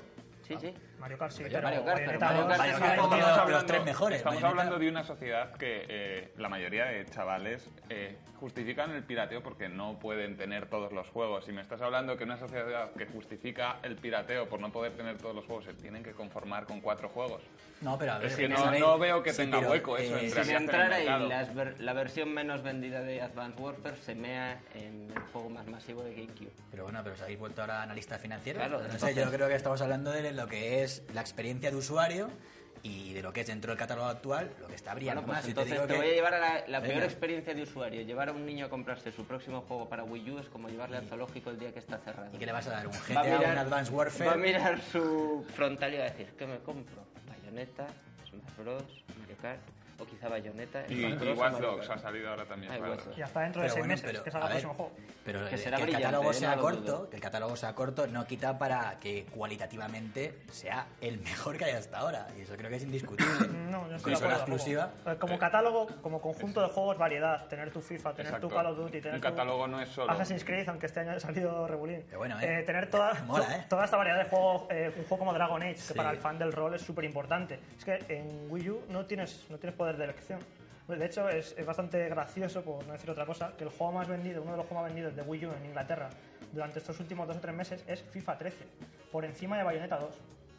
Sí, sí. Mario Kart sí, Mario pero Kart, pero Mario. Kart Mario Kart los tres hablando- mejores. Estamos Bayonetta- hablando de una sociedad que eh, la mayoría de chavales eh, justifican el pirateo porque no pueden tener todos los juegos. Si me estás hablando que una sociedad que justifica el pirateo por no poder tener todos los juegos se tienen que conformar con cuatro juegos. No, pero a ver, Es que no- no veo que Sí, tenga pero, hueco eso, en eh, Si entrara y ver- la versión menos vendida de Advanced Warfare se mea en el juego más masivo de GameCube. Pero bueno, pero os habéis vuelto ahora analista financiero. Claro, no sé, entonces- yo creo que estamos hablando de lo que es la experiencia de usuario y de lo que es dentro del catálogo actual, lo que está brillando Bueno, pues más. Entonces te, que- voy a llevar a la, la peor experiencia de usuario. Llevar a un niño a comprarse su próximo juego para Wii U es como llevarle al zoológico el día que está cerrado. ¿Y qué le vas a dar? ¿Un GTA, mirar- un Advanced Warfare? Va a mirar su frontal y va a decir, ¿qué me compro? Bayonetta, Smash Bros, Mario Kart, o quizá Bayonetta, Y, y o Watch Dogs ha salido ahora también. Ay, claro. Y hasta dentro de Pero seis bueno, meses, pero, que salga el próximo juego. Pero Que el- será que el brillante, catálogo ¿eh? sea No corto, que el catálogo sea corto, no quita para que cualitativamente sea el mejor que hay hasta ahora. Y eso creo que es indiscutible. No, yo estoy Consola de acuerdo. exclusiva. Como, eh, como catálogo, como conjunto de juegos, variedad. Tener tu FIFA, tener Exacto. tu Call of Duty, tener Un tu catálogo no es solo- Assassin's Creed, aunque este año ha salido regulín. Pero bueno, ¿eh? tener toda, Mola, ¿eh? toda esta variedad de juegos, eh, un juego como Dragon Age, que Sí. para el fan del rol es súper importante. Es que en Wii U no tienes, no tienes poder de elección. De hecho, es, es bastante gracioso, por no decir otra cosa, que el juego más vendido, uno de los juegos más vendidos de Wii U en Inglaterra durante estos últimos dos o tres meses es FIFA 13, por encima de Bayonetta 2.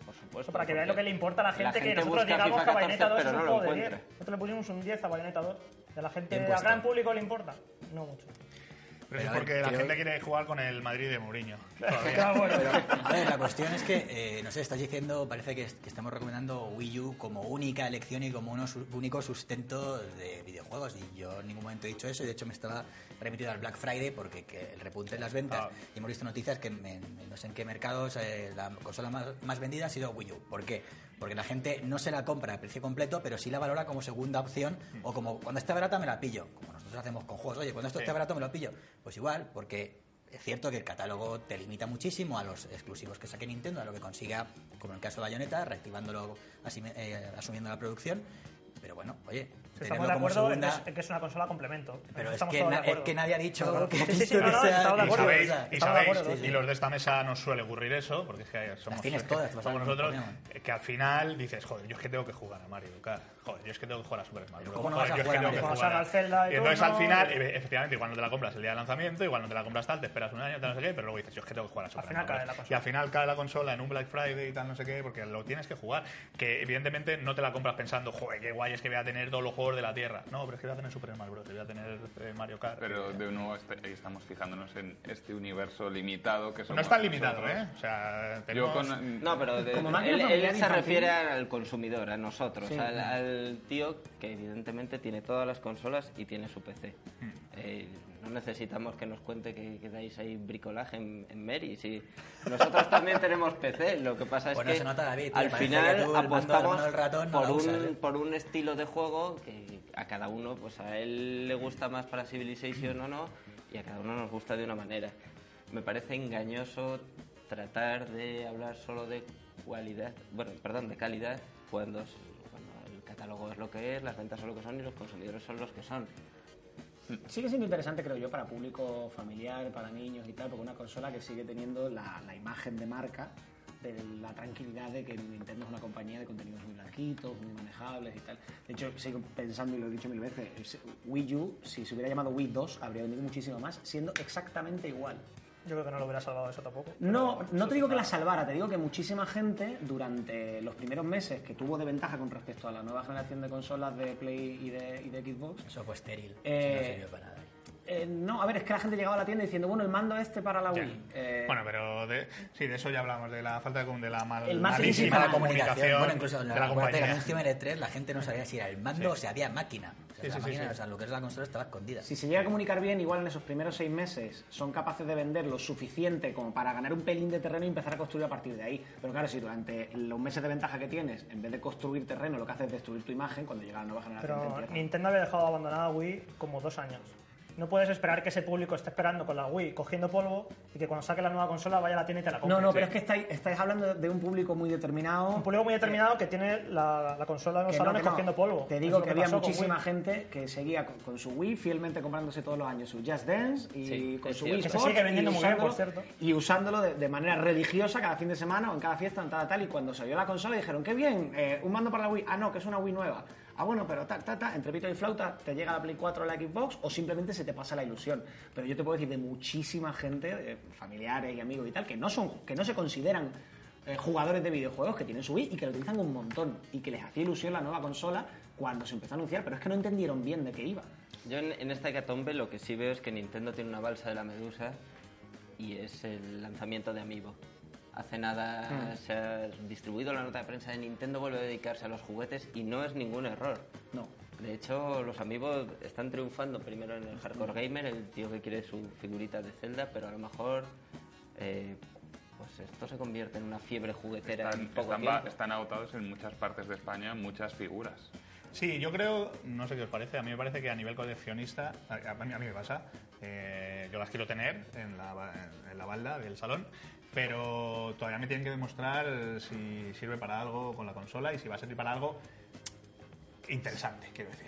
Por supuesto. Para que veáis lo que le importa a la gente, que gente nosotros digamos que Bayonetta 2 14, es un no juego de 10. encuentra. Nosotros le pusimos un 10 a Bayonetta 2. ¿Y a la gente, al gran público le importa? No mucho. Pero Pero es a ver, porque la creo- gente quiere jugar con el Madrid de Mourinho. Claro, bueno. A ver, la cuestión es que, eh, no sé, estás diciendo, parece que, que estamos recomendando Wii U como única elección y como uno su- único sustento de videojuegos. Y yo en ningún momento he dicho eso. Y de hecho me estaba remitido al Black Friday porque que el repunte en las ventas. Ah. Y hemos visto noticias que en, no sé en qué mercados eh, la consola más, más vendida ha sido Wii U. ¿Por qué? Porque la gente no se la compra a precio completo, pero sí la valora como segunda opción o como cuando esté barata me la pillo. Como nosotros hacemos con juegos. Oye, cuando esto Sí. esté barato me lo pillo. Pues igual, porque es cierto que el catálogo te limita muchísimo a los exclusivos que saque Nintendo, a lo que consiga, como en el caso de Bayonetta, reactivándolo, asimi- eh, asumiendo la producción. Pero bueno, oye, Estamos tenerlo de acuerdo en que, segunda... es, en que es una consola complemento. Pero es Estamos que, na- es acuerdo. que nadie ha dicho que, sí, que sí, sí, esto no, no sea... estamos Y sabéis, y, estamos de sabéis, acuerdo, y los de esta mesa nos suele ocurrir eso, porque es que somos, tienes es que todas, a somos nosotros, que al final dices, joder, yo es que tengo que jugar a Mario Kart, joder, yo es que tengo que jugar a Super Mario Bros. ¿Cómo no joder, vas a yo jugar a Zelda y Y entonces al final, efectivamente, igual no te la compras el día de lanzamiento, igual no te la compras tal, te esperas un año, tal, no sé qué, pero luego dices, yo es que tengo que jugar a Super final Mario cae Bros. la consola. Y al final cae la consola en un Black Friday y tal, no sé qué, porque lo tienes que jugar. Que evidentemente no te la compras pensando, joder, qué guay es que voy a tener todos los juegos de la Tierra. No, pero es que voy a tener Super Mario Bros. Voy a tener eh, Mario Kart. Pero de nuevo este- ahí estamos fijándonos en este universo limitado que somos no es tan limitado, nosotros. ¿eh? O sea, Yo tenemos... con... No, pero de- él, se refiere al consumidor, a nosotros, Sí. al, al tío que evidentemente tiene todas las consolas y tiene su PC. Hmm. Eh, no necesitamos que nos cuente que, que dais ahí bricolaje en, en Mary. Si nosotros también tenemos PC, lo que pasa es Bueno, que se nota, David, al final tú apostamos mando ratón no por, un, ¿eh? por un estilo de juego que a cada uno, pues a él le gusta más para Civilization o no, y a cada uno nos gusta de una manera. Me parece engañoso tratar de hablar solo de cualidad, bueno, perdón, de calidad, cuando, catálogo es lo que es, las ventas son lo que son y los consumidores son los que son. Sigue siendo interesante, creo yo, para público familiar, para niños y tal, porque una consola que sigue teniendo la, la imagen de marca de la tranquilidad de que Nintendo es una compañía de contenidos muy blanquitos, muy manejables y tal. De hecho, sigo pensando, y lo he dicho mil veces, es- Wii U, si se hubiera llamado Wii 2, habría vendido muchísimo más, siendo exactamente igual. Yo creo que no lo hubiera salvado eso tampoco. No, no te digo que la salvara, te digo que muchísima gente durante los primeros meses que tuvo de ventaja con respecto a la nueva generación de consolas de Play y de, y de Xbox, Eso fue estéril. Eh, Eso no sirvió para nada. eh, no, a ver, es que la gente llegaba a la tienda diciendo, bueno, el mando este para la. Wii. eh, Bueno, pero de, sí, de eso ya hablamos, de la falta de, de la mal, El malísima comunicación, Bueno, incluso en de la, la acuérdate que el compañía. anuncio en E3 la gente no sabía si era el mando o si había máquina. O sea, Sí, la sí, sí, máquina, sí. o sea, lo que es la consola estaba escondida. Si se llega a comunicar bien, igual en esos primeros seis meses son capaces de vender lo suficiente como para ganar un pelín de terreno y empezar a construir a partir de ahí. Pero claro, si durante los meses de ventaja que tienes, en vez de construir terreno, lo que haces es destruir tu imagen, cuando llega la nueva generación Pero. Nintendo había dejado abandonada Wii como dos años. No puedes esperar que ese público esté esperando con la Wii cogiendo polvo y que cuando saque la nueva consola vaya a la tienda y te la compre. No, no, pero es que estáis, estáis hablando de un público muy determinado. Un público muy determinado que tiene la, la consola en los Que no, salones que no. cogiendo polvo. Te digo es lo que había muchísima gente que seguía con, con su Wii fielmente comprándose todos los años su Just Dance y Sí, con su cierto. Wii Que se Sports sigue vendiendo y muy bien, por usándolo- cierto. Y usándolo de, de manera religiosa cada fin de semana o en cada fiesta, en tal, tal. Y cuando salió la consola dijeron, qué bien, eh, un mando para la Wii. Ah, no, que es una Wii nueva. Ah, bueno, pero ta, ta, entre pito y flauta te llega la Play 4 o la Xbox o simplemente se te pasa la ilusión. Pero yo te puedo decir de muchísima gente, eh, familiares y amigos y tal, que no, son, que no se consideran eh, jugadores de videojuegos que tienen su Wii y que lo utilizan un montón y que les hacía ilusión la nueva consola cuando se empezó a anunciar, pero es que no entendieron bien de qué iba. Yo en, en esta hecatombe lo que sí veo es que Nintendo tiene una balsa de la medusa y es el lanzamiento de Amiibo. Hace nada se ha distribuido la nota de prensa de Nintendo, vuelve a dedicarse a los juguetes y no es ningún error. No. De hecho, los amigos están triunfando primero en el hardcore gamer, el tío que quiere su figurita de Zelda, pero a lo mejor eh, pues esto se convierte en una fiebre juguetera en Están, poco están, va- tiempo. están agotados en muchas partes de España muchas figuras. Sí, yo creo, no sé qué os parece, a mí me parece que a nivel coleccionista, a, a mí, a mí me pasa, eh, yo las quiero tener en la, en la balda del salón, pero todavía me tienen que demostrar si sirve para algo con la consola y si va a servir para algo interesante, quiero decir.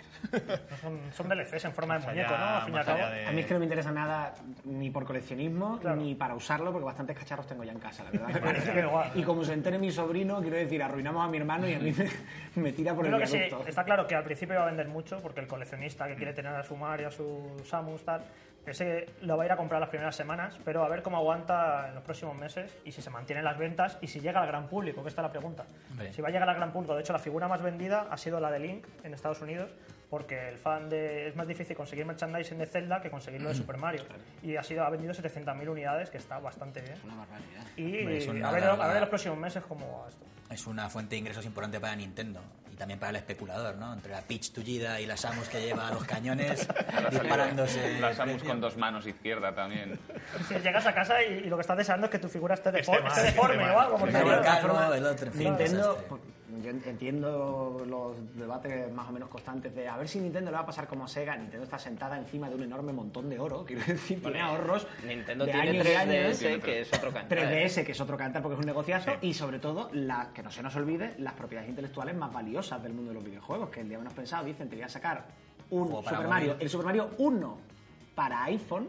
No Son, son DLCs en forma de muñeco, allá- ¿no? Al fin y al más cabo. allá de- A mí es que no me interesa nada ni por coleccionismo Claro. ni para usarlo, porque bastantes cacharros tengo ya en casa, la verdad. Parece que igual. y como se entere mi sobrino, quiero decir, arruinamos a mi hermano y a mí me, me tira por el que sí, viaducto. está claro que al principio iba a vender mucho, porque el coleccionista que quiere tener a su Mario, a su Samus, tal, ese lo va a ir a comprar las primeras semanas, pero a ver cómo aguanta en los próximos meses y si se mantienen las ventas y si llega al gran público, que está la pregunta. Hombre. Si va a llegar al gran público, de hecho la figura más vendida ha sido la de Link en Estados Unidos, porque el fan de es más difícil conseguir merchandising de Zelda que conseguirlo de Super Mario. Y ha sido ha vendido 700.000 unidades, que está bastante bien. Una barbaridad. Y Hombre, es una- a, ver, a ver en los próximos meses cómo va esto. Es una fuente de ingresos importante para Nintendo y también para el especulador, ¿no? Entre la Peach tullida y la Samus que lleva los cañones disparándose. Las Samus precio. con dos manos izquierda también. Si llegas a casa y, y lo que estás deseando es que tu figura esté, Esté defor- mal, esté esté deforme o algo. Porque claro, calvo, el otro, en fin, Nintendo, yo entiendo los debates más o menos constantes de a ver si Nintendo le va a pasar como a Sega. Nintendo está sentada encima de un enorme montón de oro, quiero decir, tiene ahorros Nintendo de tiene años y años. 3DS, que es otro cantar. 3DS, que es otro cantar porque es un negociazo, y sobre todo, la, que no se nos olvide, las propiedades intelectuales más valiosas del mundo de los videojuegos, que el día menos pensado dicen que voy a sacar un Juego Super móvil. Mario, el Super Mario 1 para iPhone,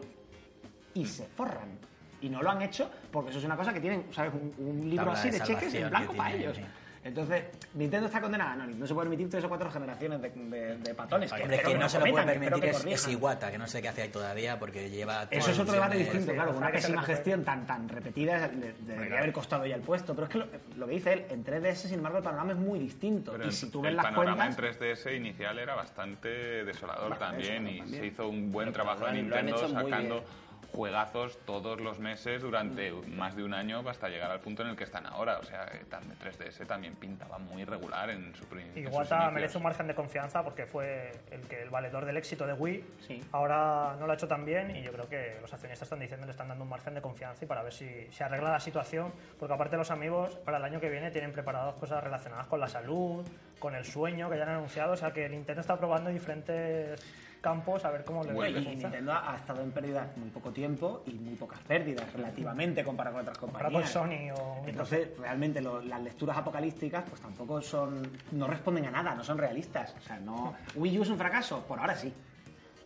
y se forran. Y no lo han hecho porque eso es una cosa que tienen, ¿sabes? Un, un libro Tabla así de de cheques en blanco para ellos. Entonces, ¿Nintendo está condenada? No, Nintendo se puede permitir tres o cuatro generaciones de, de- de patones. Espero que no se lo puede permitir que es, es. Iwata, que no sé qué hace ahí todavía porque lleva... Eso es otro debate distinto, claro. Una que se pésima gestión tan tan repetida le- debería haber costado ya el puesto. Pero es que lo, lo que dice él, en 3DS, sin embargo, el panorama es muy distinto. Pero y el, si tú ves el las panorama cuentas... en 3DS inicial era bastante desolador también y también. se hizo un buen Pero trabajo de Nintendo sacando bien. Juegazos todos los meses durante más de un año hasta llegar al punto en el que están ahora. O sea, eh, tam- 3DS también pintaba muy regular en su pri- en sus Iwata merece un margen de confianza porque fue el que el valedor del éxito de Wii. Sí. Ahora no lo ha hecho tan bien y yo creo que los accionistas están diciendo le están dando un margen de confianza y para ver si se arregla la situación, porque aparte los amigos para el año que viene tienen preparadas cosas relacionadas con la salud, con el sueño que ya han anunciado, o sea que Nintendo está probando diferentes campos a ver cómo le Bueno, Y. Nintendo ha estado en pérdida muy poco tiempo y muy pocas pérdidas relativamente comparado con otras Comparado compañías. con Sony o. Entonces, realmente lo- las lecturas apocalípticas pues tampoco son no responden a nada, no son realistas. O sea, no Wii U es un fracaso, por ahora sí.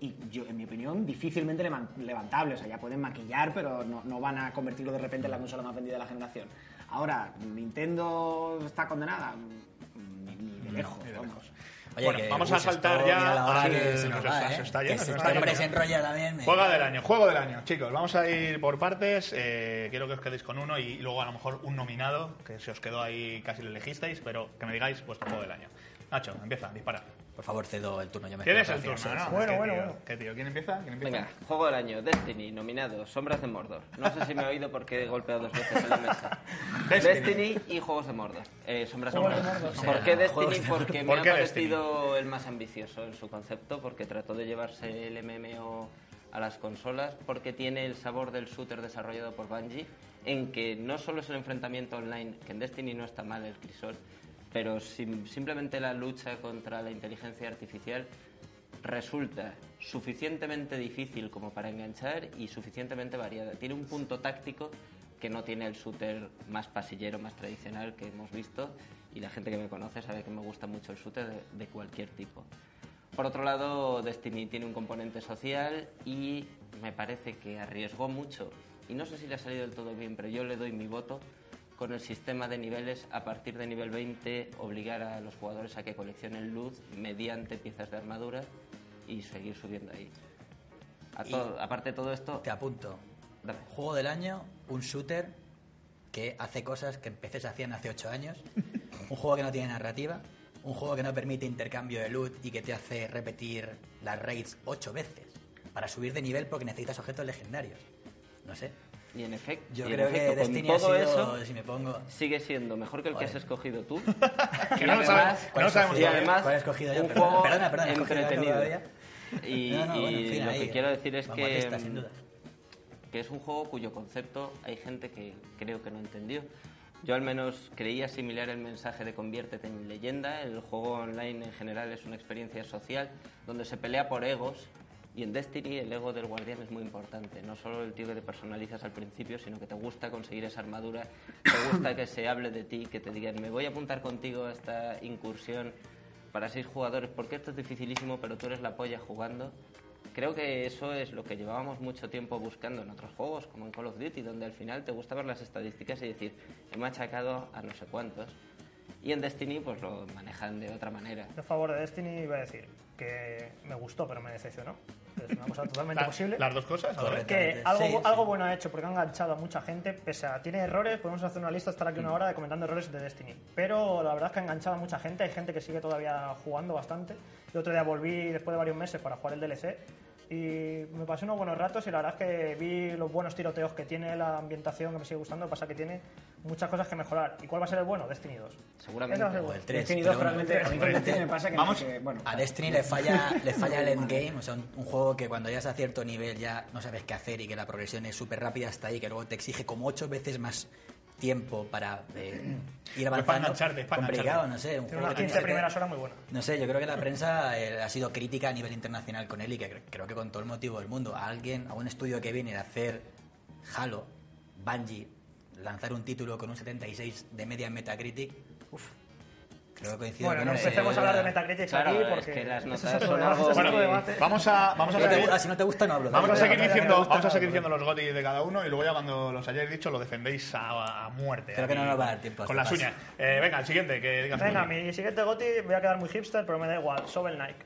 Y yo, en mi opinión, difícilmente levan- levantable. O sea, ya pueden maquillar, pero no, no van a convertirlo de repente en la consola más vendida de la generación. Ahora, ¿Nintendo está condenada? Ni, de lejos, vamos. Oye, Bueno, que, vamos uy, a saltar ya se nos va, está- ¿eh? se está Que yendo, si se está hombre yendo. se enrolla también... me- Juego del año, juego del año, chicos. Vamos a ir por partes. eh, quiero que os quedéis con uno y luego a lo mejor un nominado, que se os quedó ahí casi lo elegisteis, pero que me digáis vuestro juego del año. Nacho, empieza, dispara. Por favor, cedo el turno. Yo me Tienes el turno. ¿no? Bueno, ¿Qué bueno, bueno. ¿Qué tío? ¿Quién empieza? ¿Quién empieza? Venga, juego del año, Destiny, nominado, Sombras de Mordor. No sé si me he oído porque he golpeado dos veces en la mesa. Destiny. Destiny, y Juegos de Mordor. Eh, Sombras de Mordor. ¿Por qué Destiny? de Porque me ¿Por ha parecido el más ambicioso en su concepto, porque trató de llevarse el MMO a las consolas, porque tiene el sabor del shooter desarrollado por Bungie, en que no solo es el enfrentamiento online, que en Destiny no está mal el crisol, pero sim- simplemente la lucha contra la inteligencia artificial resulta suficientemente difícil como para enganchar y suficientemente variada. Tiene un punto táctico que no tiene el shooter más pasillero, más tradicional que hemos visto y la gente que me conoce sabe que me gusta mucho el shooter de, de cualquier tipo. Por otro lado, Destiny tiene un componente social y me parece que arriesgó mucho y no sé si le ha salido del todo bien, pero yo le doy mi voto con el sistema de niveles a partir de nivel 20 obligar a los jugadores a que coleccionen luz mediante piezas de armadura y seguir subiendo ahí. A todo- aparte de todo esto, Te apunto. Dale. Juego del año, un shooter que hace cosas que PCs hacían hace 8 años. un juego que no tiene narrativa. Un juego que no permite intercambio de loot y que te hace repetir las raids 8 veces. Para subir de nivel porque necesitas objetos legendarios. No sé. Y en efecto, Yo y en creo que efecto, con Destiny ha todo sido, eso si me pongo... sigue siendo mejor que el que has escogido tú. Que Y no además- sabemos, que no lo sabemos y además, ¿Cuál escogido yo? un juego perdona, perdona, ¿he escogido yo entretenido. Y, No, no, bueno, en y fin, lo ahí, que quiero decir es que, lista, sin duda. que es un juego cuyo concepto hay gente que creo que no entendió. Yo al menos creía asimilar el mensaje de conviértete en leyenda. El juego online en general es una experiencia social donde se pelea por egos y en Destiny el ego del guardián es muy importante. No solo el tío que te personalizas al principio, sino que te gusta conseguir esa armadura, te gusta que se hable de ti, que te digan me voy a apuntar contigo a esta incursión para seis jugadores porque esto es dificilísimo pero tú eres la polla jugando. Creo que eso es lo que llevábamos mucho tiempo buscando en otros juegos, como en Call of Duty, donde al final te gusta ver las estadísticas y decir, he machacado a no sé cuántos. Y en Destiny pues lo manejan de otra manera. A favor de Destiny iba a decir que me gustó pero me decepcionó. Es una cosa totalmente La- posible. Las dos cosas, que Sí, algo, sí. algo bueno ha hecho porque ha enganchado a mucha gente, pese a tiene errores, podemos hacer una lista, estar aquí una hora de comentando errores de Destiny. Pero la verdad es que ha enganchado a mucha gente, hay gente que sigue todavía jugando bastante. El otro día volví después de varios meses para jugar el DLC y me pasé unos buenos ratos y la verdad es que vi los buenos tiroteos que tiene, la ambientación que me sigue gustando, pasa que tiene muchas cosas que mejorar. ¿Y cuál va a ser el bueno? Destiny 2. Seguramente. El O el 3. Destiny 2 realmente, a mí me pasa que, Vamos. que, bueno, A Destiny le falla, le falla el endgame, o sea, un, un juego que cuando llegas a cierto nivel ya no sabes qué hacer y que la progresión es súper rápida hasta ahí, que luego te exige como ocho veces más tiempo para eh, ir para avanzando. es para Complicado, no sé. Un juego unas que 15 tienes que- primeras horas muy buenas. No sé, yo creo que la prensa eh, ha sido crítica a nivel internacional con él y que cre- creo que con todo el motivo del mundo. A alguien, a un estudio que viene a hacer Halo, Bungie, lanzar un título con un 76 de media en Metacritic, uff, Creo que coincido Bueno, no empecemos a hablar de Metacritic Claro, aquí es porque que las es notas otro son algo es debate. Vamos a, vamos a Si no te seguir, gusta- si no te gusta, no hablo. vamos a seguir diciendo, vamos a seguir diciendo los GOTY de cada uno y luego ya cuando los hayáis dicho lo defendéis a, a muerte. Creo que aquí, no nos va a dar tiempo a Con las uñas. Eh, venga, el siguiente, que digas Venga, mi siguiente goti voy a quedar muy hipster, pero me da igual. Shovel Knight.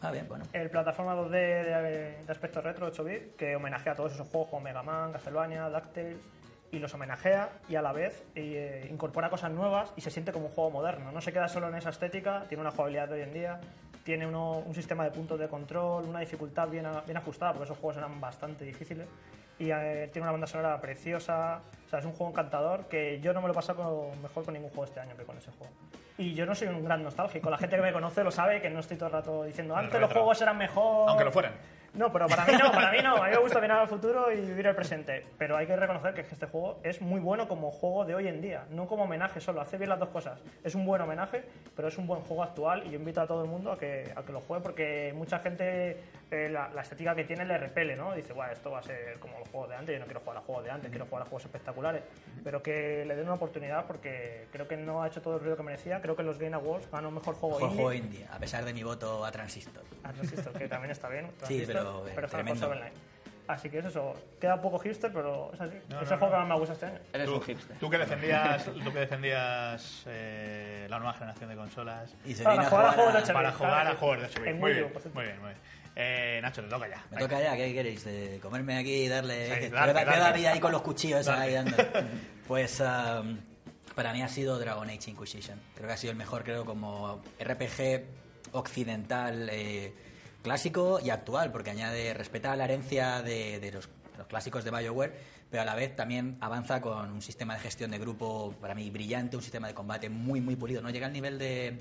Ah, bien, bueno. El plataforma 2D de, de aspecto retro 8 bit que homenajea a todos esos juegos como Mega Man, Castlevania, DuckTales y los homenajea y a la vez eh, incorpora cosas nuevas y se siente como un juego moderno. No se queda solo en esa estética, tiene una jugabilidad de hoy en día, tiene uno- un sistema de puntos de control, una dificultad bien, a- bien ajustada porque esos juegos eran bastante difíciles y eh, tiene una banda sonora preciosa. O sea, es un juego encantador que yo no me lo he pasado con- mejor con ningún juego este año que con ese juego. Y yo no soy un gran nostálgico. La gente que me conoce lo sabe que no estoy todo el rato diciendo antes los juegos eran mejor. Aunque lo fueran. No, pero para mí no, para mí no. A mí me gusta mirar al futuro y vivir el presente. Pero hay que reconocer que este juego es muy bueno como juego de hoy en día, no como homenaje solo. Hace bien las dos cosas. Es un buen homenaje, pero es un buen juego actual y yo invito a todo el mundo a que, a que lo juegue porque mucha gente eh, la, la estética que tiene le repele, ¿no? Dice, bueno, esto va a ser como los juegos de antes, yo no quiero jugar a juegos de antes, quiero jugar a juegos espectaculares. Pero que le den una oportunidad porque creo que no ha hecho todo el ruido que merecía. Creo que los Game Awards ganó mejor juego Mejor indie. juego indie, a pesar de mi voto a Transistor. a Transistor, que también está bien. Sí, pero, eh, pero tremendo. Knight. Así que es eso. Queda poco hipster, pero es así. No, es no, el juego no. que más me gusta este año. Eres Tú, un hipster. tú que defendías, tú que defendías eh, la nueva generación de consolas Y se Para viene a jugar a jugar juegos de a- para jugar a juegos de 8 bits. En Muy Wii U, bien, por cierto. muy bien, muy bien. Eh, Nacho, te toca ya. Me toca ya, ¿qué queréis? Comerme aquí y darle. Sí, que dale, veo a- veo a dale. David ahí con los cuchillos ahí dando. Pues um, para mí ha sido Dragon Age Inquisition. Creo que ha sido el mejor, creo, como RPG occidental eh, clásico y actual, porque añade, respeta la herencia de, de los, los clásicos de BioWare, pero a la vez también avanza con un sistema de gestión de grupo, para mí, brillante, un sistema de combate muy, muy pulido. No llega al nivel de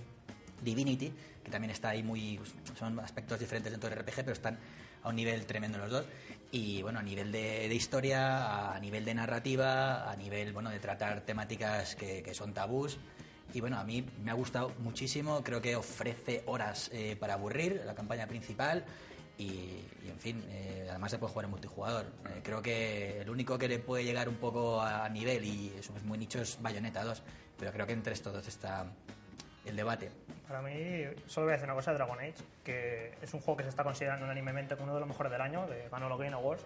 Divinity, que también está ahí muy... Son aspectos diferentes dentro del RPG, pero están a un nivel tremendo los dos. Y bueno, a nivel de, de historia, a nivel de narrativa, a nivel bueno de tratar temáticas que, que son tabús. Y bueno, a mí me ha gustado muchísimo, creo que ofrece horas eh, para aburrir, la campaña principal. Y, y, en fin, eh, además se puede jugar en multijugador. Eh, creo que el único que le puede llegar un poco a nivel, y eso es muy nicho, es Bayonetta 2. Pero creo que entre estos dos está el debate. Para mí, solo voy a decir una cosa de Dragon Age, que es un juego que se está considerando unánimemente como uno de los mejores del año, de ganó los Game Awards.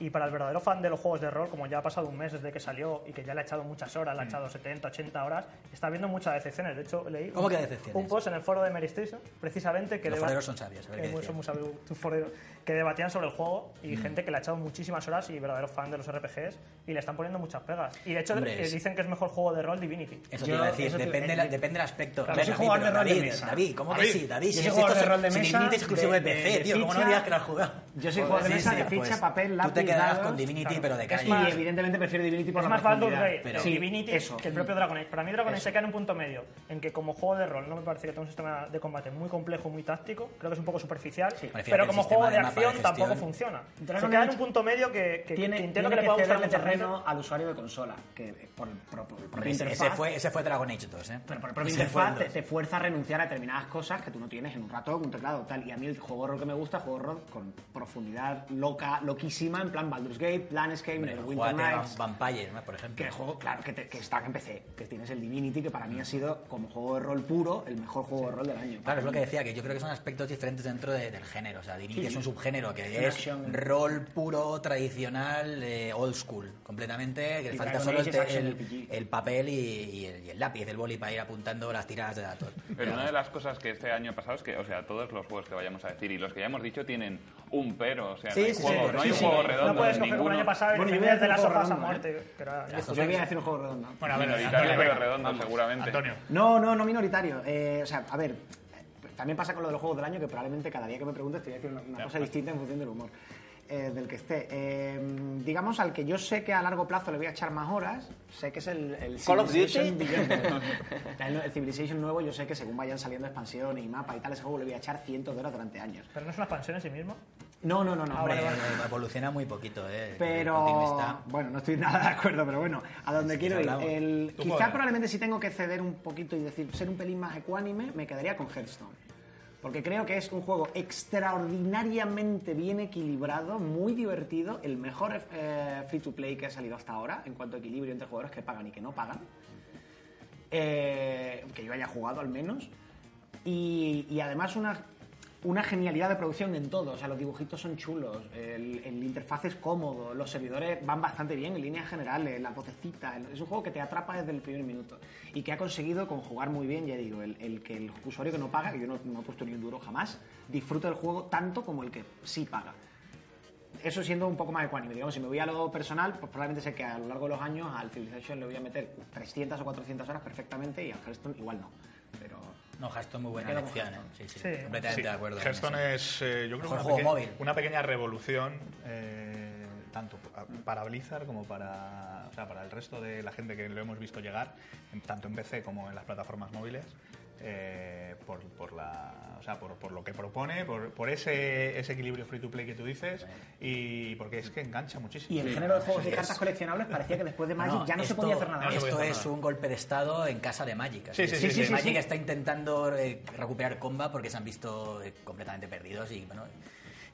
Y para el verdadero fan de los juegos de rol, como ya ha pasado un mes desde que salió y que ya le ha echado muchas horas, le ha echado 70, 80 horas, está habiendo muchas decepciones. De hecho, leí ¿Cómo un, que decepciones? un post en el foro de Mary Station, precisamente, que Los foreros son sabios, a ver qué Eh, decían. son muy sabios, foreros, que debatían sobre el juego y Mm. gente que le ha echado muchísimas horas y verdaderos fan de los RPGs y le están poniendo muchas pegas. Y de hecho, Hombre, eh, es- dicen que es mejor juego de rol Divinity. Eso te iba a decir, depende, la- depende del aspecto. Claro, David, jugador pero de rol de David, mesa. David, ¿cómo que David, sí? David, si esto de rol de mesa, exclusivo de, de- PC, de tío, ¿cómo no digas que lo has jugado? Yo soy jugador de mesa de ficha, pues, papel, lápiz, quedarás con Divinity, Claro. pero de. Y más- evidentemente prefiero Divinity por Es la más Baldur's profundidad. Gate, pero- sí, Divinity eso. que el propio Dragon Age. Para mí Dragon Age se queda en un punto medio, en que como juego de rol no me parece que tenga un sistema de combate muy complejo, muy táctico, creo que es un poco superficial, pero el como juego de de mapa de acción tampoco funciona. Dragon se queda en un punto medio que, que, Tiene, que entiendo que le pueda gustar gente. terreno al usuario de consola, que por, por, por, por Ese, interfaz, fue, ese fue Dragon Age 2, ¿eh? pero por el interfaz te, 2. te fuerza a renunciar a determinadas cosas que tú no tienes en un ratón, un teclado, tal. Y a mí el juego de rol que me gusta, juego de rol con profundidad loca, loquísima, en plan Baldur's Gate, Planescape, Hombre, Neverwinter júgate a Nights. Vampire, ¿no? por ejemplo. Que el juego, claro, que, te- que está en PC, que tienes el Divinity, que para mí ha sido, como juego de rol puro, el mejor juego de rol del año. Claro, es lo que decía, que yo creo que son aspectos diferentes dentro de- del género. O sea, Divinity Sí, es un subgénero que es action. rol puro, tradicional, eh, old school, completamente, que le falta solo el, el- el papel y, y el, y el lápiz, el boli para ir apuntando las tiradas de datos. Pero una de las cosas que este año pasado es que, o sea, todos los juegos que vayamos a decir y los que ya hemos dicho tienen un pero, o sea, Sí, no hay sí, juego, sí, no sí, hay sí. No puedes coger como el año pasado y defender a de las sofás a muerte. Yo voy a decir un juego redondo. Bueno, a ver, Minoritario, Antonio, pero redondo, vamos. seguramente. Antonio. No, no, no minoritario. Eh, o sea, a ver, también pasa con lo de los juegos del año que probablemente cada día que me preguntes te voy a decir una, una cosa distinta en función del humor eh, del que esté. Eh, digamos, al que yo sé que a largo plazo le voy a echar más horas, sé que es el, el Call of Civilization Duty. El, el Civilization nuevo, yo sé que según vayan saliendo expansiones y mapa y tal, ese juego le voy a echar cientos de horas durante años. Pero no es una expansión en sí mismo. No, no, no, no. Ah, hombre, vale, Eh, evoluciona muy poquito, ¿eh? pero bueno, no estoy nada de acuerdo, pero bueno, a donde Sí, quiero ir. El, quizá probablemente si tengo que ceder un poquito y decir ser un pelín más ecuánime, me quedaría con Hearthstone. Porque creo que es un juego extraordinariamente bien equilibrado, muy divertido, el mejor eh, free to play que ha salido hasta ahora en cuanto a equilibrio entre jugadores que pagan y que no pagan. Eh, que yo haya jugado al menos. Y, y además una, una genialidad de producción en todo. O sea, los dibujitos son chulos, el, el interfaz es cómodo, los servidores van bastante bien en líneas generales, las vocecitas. Es un juego que te atrapa desde el primer minuto y que ha conseguido conjugar muy bien, ya digo, el, el que el usuario que no paga, que yo no, no he puesto ni un duro jamás, disfruta del juego tanto como el que sí paga. Eso siendo un poco más ecuánime. Digamos, si me voy a lo personal, pues probablemente sé que a lo largo de los años al Civilization le voy a meter 300 o 400 horas perfectamente y al Hearthstone igual no. Pero No, Hearthstone muy buena elección, ¿eh? Sí, sí, Sí. completamente Sí, de acuerdo. Hearthstone es, eh, yo creo, Mejor una, juego peque- móvil. una pequeña revolución eh, tanto pa- para Blizzard como para, o sea, para el resto de la gente que lo hemos visto llegar, en- tanto en PC como en las plataformas móviles, eh, por, por la, o sea, por, por lo que propone, por, por ese, ese equilibrio free to play que tú dices, y porque es que engancha muchísimo. Y el género de juegos de cartas coleccionables parecía que después de Magic No, ya no se esto- podía hacer nada no se Esto hacer es nada. un golpe de estado en casa de Magic. así Sí, sí, sí, sí, Magic sí. está intentando eh, recuperar comba porque se han visto eh, completamente perdidos y bueno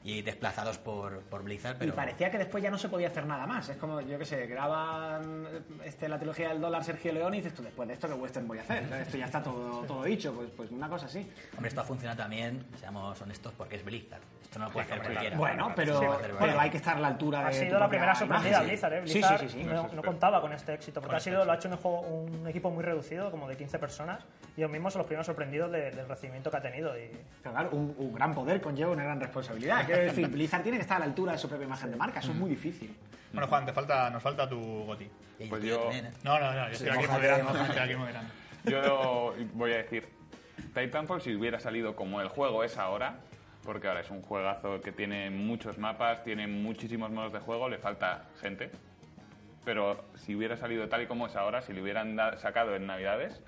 y desplazados por, por Blizzard. Pero Y parecía que después ya no se podía hacer nada más. Es como, yo qué sé, graban este, la trilogía del dólar Sergio León y dices tú, después de esto, ¿qué western voy a hacer? Esto ya está todo, todo dicho. Pues, pues una cosa así. Hombre, esto ha funcionado también, seamos honestos, porque es Blizzard. Esto no lo puede Sí, hacer hombre, cualquiera. Bueno, pero, cualquiera. hay que estar a la altura de Ha sido la primera sorprendida imagen. Blizzard, ¿eh? Sí, Blizzard sí, sí, sí. no, no contaba con este éxito, porque Con ha este sido, lo ha hecho un, juego- un equipo muy reducido, como de 15 personas, y ellos mismos son los primeros sorprendidos de- del recibimiento que ha tenido. Y, Pero claro, un, un gran poder conlleva una gran responsabilidad. Quiero decir, Blizzard tiene que estar a la altura de su propia imagen de marca. Eso es muy difícil. Bueno, Juan, te falta, nos falta tu goti. Pues tuyo yo-. No, no, no, yo estoy aquí moderando, mójate. estoy aquí moderando. Yo voy a decir, Titanfall si hubiera salido como el juego es ahora, porque ahora es un juegazo que tiene muchos mapas, tiene muchísimos modos de juego, le falta gente, pero si hubiera salido tal y como es ahora, si le hubieran sacado en Navidades,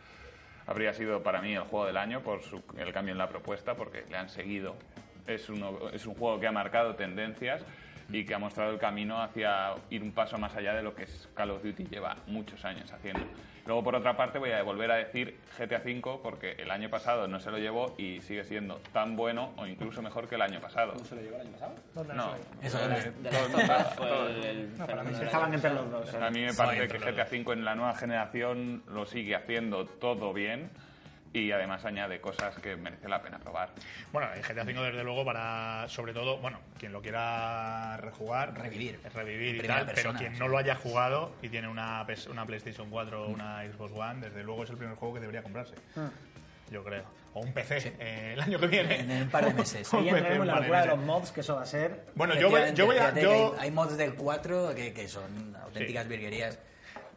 habría sido para mí el juego del año por su- el cambio en la propuesta, porque le han seguido. Es, uno- es un juego que ha marcado tendencias y que ha mostrado el camino hacia ir un paso más allá de lo que es Call of Duty lleva muchos años haciendo. Luego, por otra parte, voy a volver a decir GTA V porque el año pasado no se lo llevó y sigue siendo tan bueno o incluso mejor que el año pasado. ¿Se lo llevó el año pasado? ¿dónde No? Eso eh, No, Estaban entre los dos. A mí me parece que GTA V en la nueva generación lo sigue haciendo todo bien y además añade cosas que merece la pena probar. Bueno, el GTA V desde luego para, sobre todo, bueno, quien lo quiera rejugar, Revivir. revivir y tal, persona, pero quien sí. no lo haya jugado y tiene una, una PlayStation 4 o una Xbox One, desde luego es el primer juego que debería comprarse. Yo creo. O un PC eh, el año que viene. En un par de meses. Un PC, un en la de locura de meses. los mods, que eso va a ser. Bueno, yo voy, yo voy a... Yo, hay, hay mods del 4 que, que son auténticas virguerías.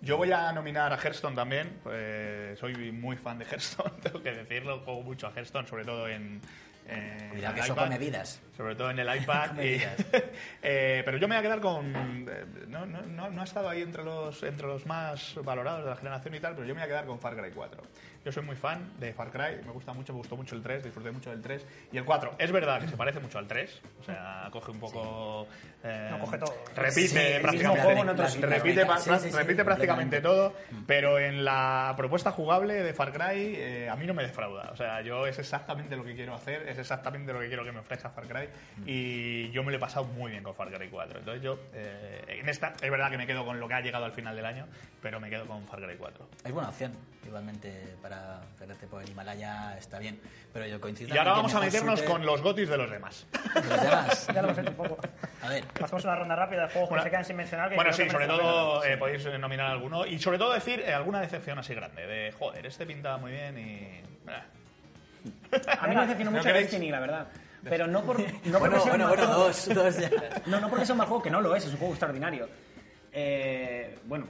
Yo voy a nominar a Hearthstone también. pues, soy muy fan de Hearthstone, tengo que decirlo. Juego mucho a Hearthstone, sobre todo en. en Cuidado que eso come vidas. Sobre todo en el iPad. Y- eh, pero yo me voy a quedar con. eh, No, no, no, no ha estado ahí entre los, entre los más valorados de la generación y tal, pero yo me voy a quedar con Far Cry 4. Yo soy muy fan de Far Cry, me gusta mucho, me gustó mucho el 3, disfruté mucho del 3. Y el 4, es verdad que se parece mucho al 3, o sea, coge un poco. eh, No, coge todo. Repite Sí, prácticamente. repite, Sí, sí, sí, repite prácticamente todo, pero en la propuesta jugable de Far Cry eh, a mí no me defrauda. O sea, yo es exactamente lo que quiero hacer, es exactamente lo que quiero que me ofrezca Far Cry y yo me lo he pasado muy bien con Far Cry 4. Entonces yo, eh, en esta, es verdad que me quedo con lo que ha llegado al final del año, pero me quedo con Far Cry 4. Es buena opción, igualmente, para perderte por el Himalaya está bien. Pero yo coincido Y ahora vamos a meternos con los gotis de los demás. los demás. Ya lo hemos hecho un poco. A ver, Pasamos a una ronda rápida de juegos Bueno, que se quedan sin mencionar. que Bueno, sí, que sobre todo eh, podéis nominar alguno y sobre todo decir eh, alguna decepción así grande, de joder, este pinta muy bien y... eh. A mí me decepcionó ¿No mucho? Destiny, la verdad. Pero no por. No porque bueno, juego. dos, dos ya. No, no porque sea un mal juego, que no lo es, es un juego extraordinario. Eh, bueno,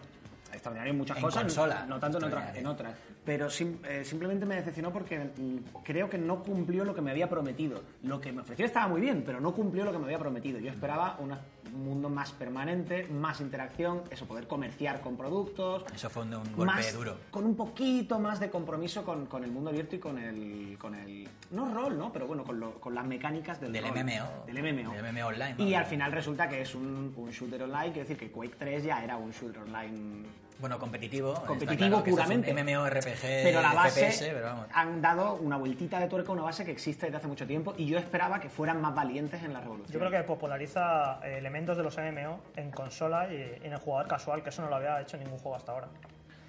extraordinario en muchas En cosas, consola, no tanto en otras, en otras. Pero sim- eh, simplemente me decepcionó porque mm, creo que no cumplió lo que me había prometido. Lo que me ofreció estaba muy bien, pero no cumplió lo que me había prometido. Yo esperaba una- un mundo más permanente, más interacción, eso, poder comerciar con productos. Eso fue un, un golpe más- duro. Con un poquito más de compromiso con, con el mundo abierto y con el, con el. No rol, ¿no? Pero bueno, con, lo- con las mecánicas del, Del rol. MMO. Del MMO. Del MMO online, Y al final resulta que es un, un shooter online, quiere decir que Quake 3 ya era un shooter online. Bueno, competitivo. Competitivo claro puramente. MMORPG, Pero la base FPS, pero vamos. han dado una vueltita de tuerca a una base que existe desde hace mucho tiempo y yo esperaba que fueran más valientes en la revolución. Yo creo que populariza eh, elementos de los MMO en consola y en el jugador casual, que eso no lo había hecho ningún juego hasta ahora.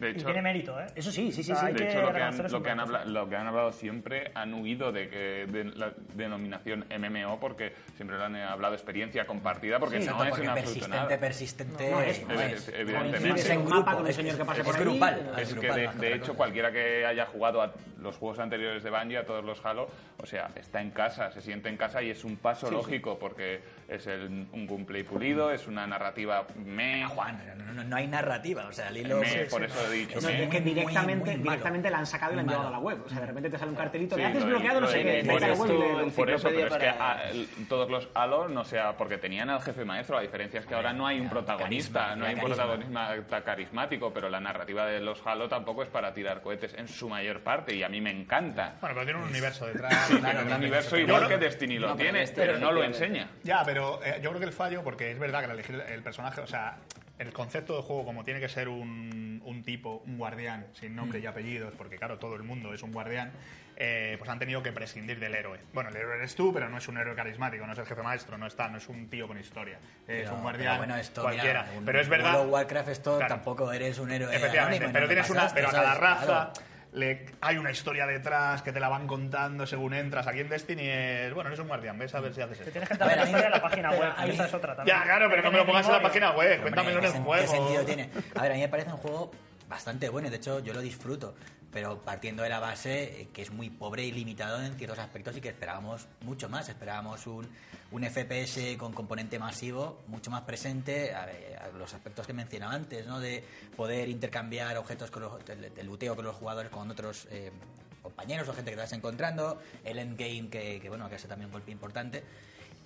De y tiene mérito, ¿eh? Eso sí, sí, sí, sí. hay De que hecho, lo que, han, reconocer su lo, que han mérito. habla- lo que han hablado siempre han huido de que de la denominación MMO porque siempre lo han hablado experiencia compartida porque Exacto, no es porque absoluto persistente, nada. persistente. No es, no no es. es, evidentemente. Es Sí, en grupo, mapa con un es- señor que es- pase es por grupal. Es que de, de hecho cualquiera que haya jugado a los juegos anteriores de Bungie, a todos los Halo, o sea, está en casa, se siente en casa y es un paso lógico porque es el- un gameplay pulido, es una narrativa me, Juan, no, no- no hay narrativa, o sea, el hilo... me, por eso he dicho Es No, me. es que muy, muy, directamente, muy malo. directamente la han sacado y la han Muy llevado a la web. O sea, de repente te sale un cartelito, Sí, le haces lo he- bloqueado, no sé qué, por a eso- le- por eso, pero es que para- ah, el- todos los Halo, no sea porque tenían al jefe maestro, la diferencia es que ahora no hay un protagonista, carisma, no hay un protagonista carismático, pero la narrativa de los Halo tampoco es para tirar cohetes en su mayor parte y a mí me encanta. Bueno, pero tiene un universo detrás. Un universo igual que Destiny lo tiene, Destiny pero no lo enseña. Ya, pero eh, yo creo que el fallo, porque es verdad que al elegir el personaje, o sea, el concepto de juego, como tiene que ser un, un tipo, un guardián, sin nombre y apellidos, porque claro, todo el mundo es un guardián, eh, pues han tenido que prescindir del héroe. Bueno, el héroe eres tú, pero no es un héroe carismático, no es el jefe maestro, no está, no es un tío con historia. es Pero- un guardián pero bueno, esto, cualquiera. mira, un pero es verdad. World of Warcraft esto Claro. tampoco eres un héroe Efectivamente, anónimo, pero no tienes una, pasaste, pero a cada raza Claro. Le, hay una historia detrás que te la van contando según entras. Aquí en Destiny es, bueno, eres un guardián, ves a ver si haces Te esto. tienes que A entrar ver, en a la mí- historia de la página web. a y mí- esa es otra también. Ya, claro, pero no me lo pongas en la página web, cuéntamelo en ¿qué el juego. ¿Qué sentido tiene? A ver, a mí me parece un juego bastante bueno y de hecho yo lo disfruto, pero partiendo de la base eh, que es muy pobre y limitado en ciertos aspectos y que esperábamos mucho más. Esperábamos un, un FPS con componente masivo mucho más presente, a, a los aspectos que mencionaba antes, ¿no? de poder intercambiar objetos con los, del, del luteo con los jugadores con otros eh, compañeros o gente que te vas encontrando, el endgame que, bueno que es también un golpe importante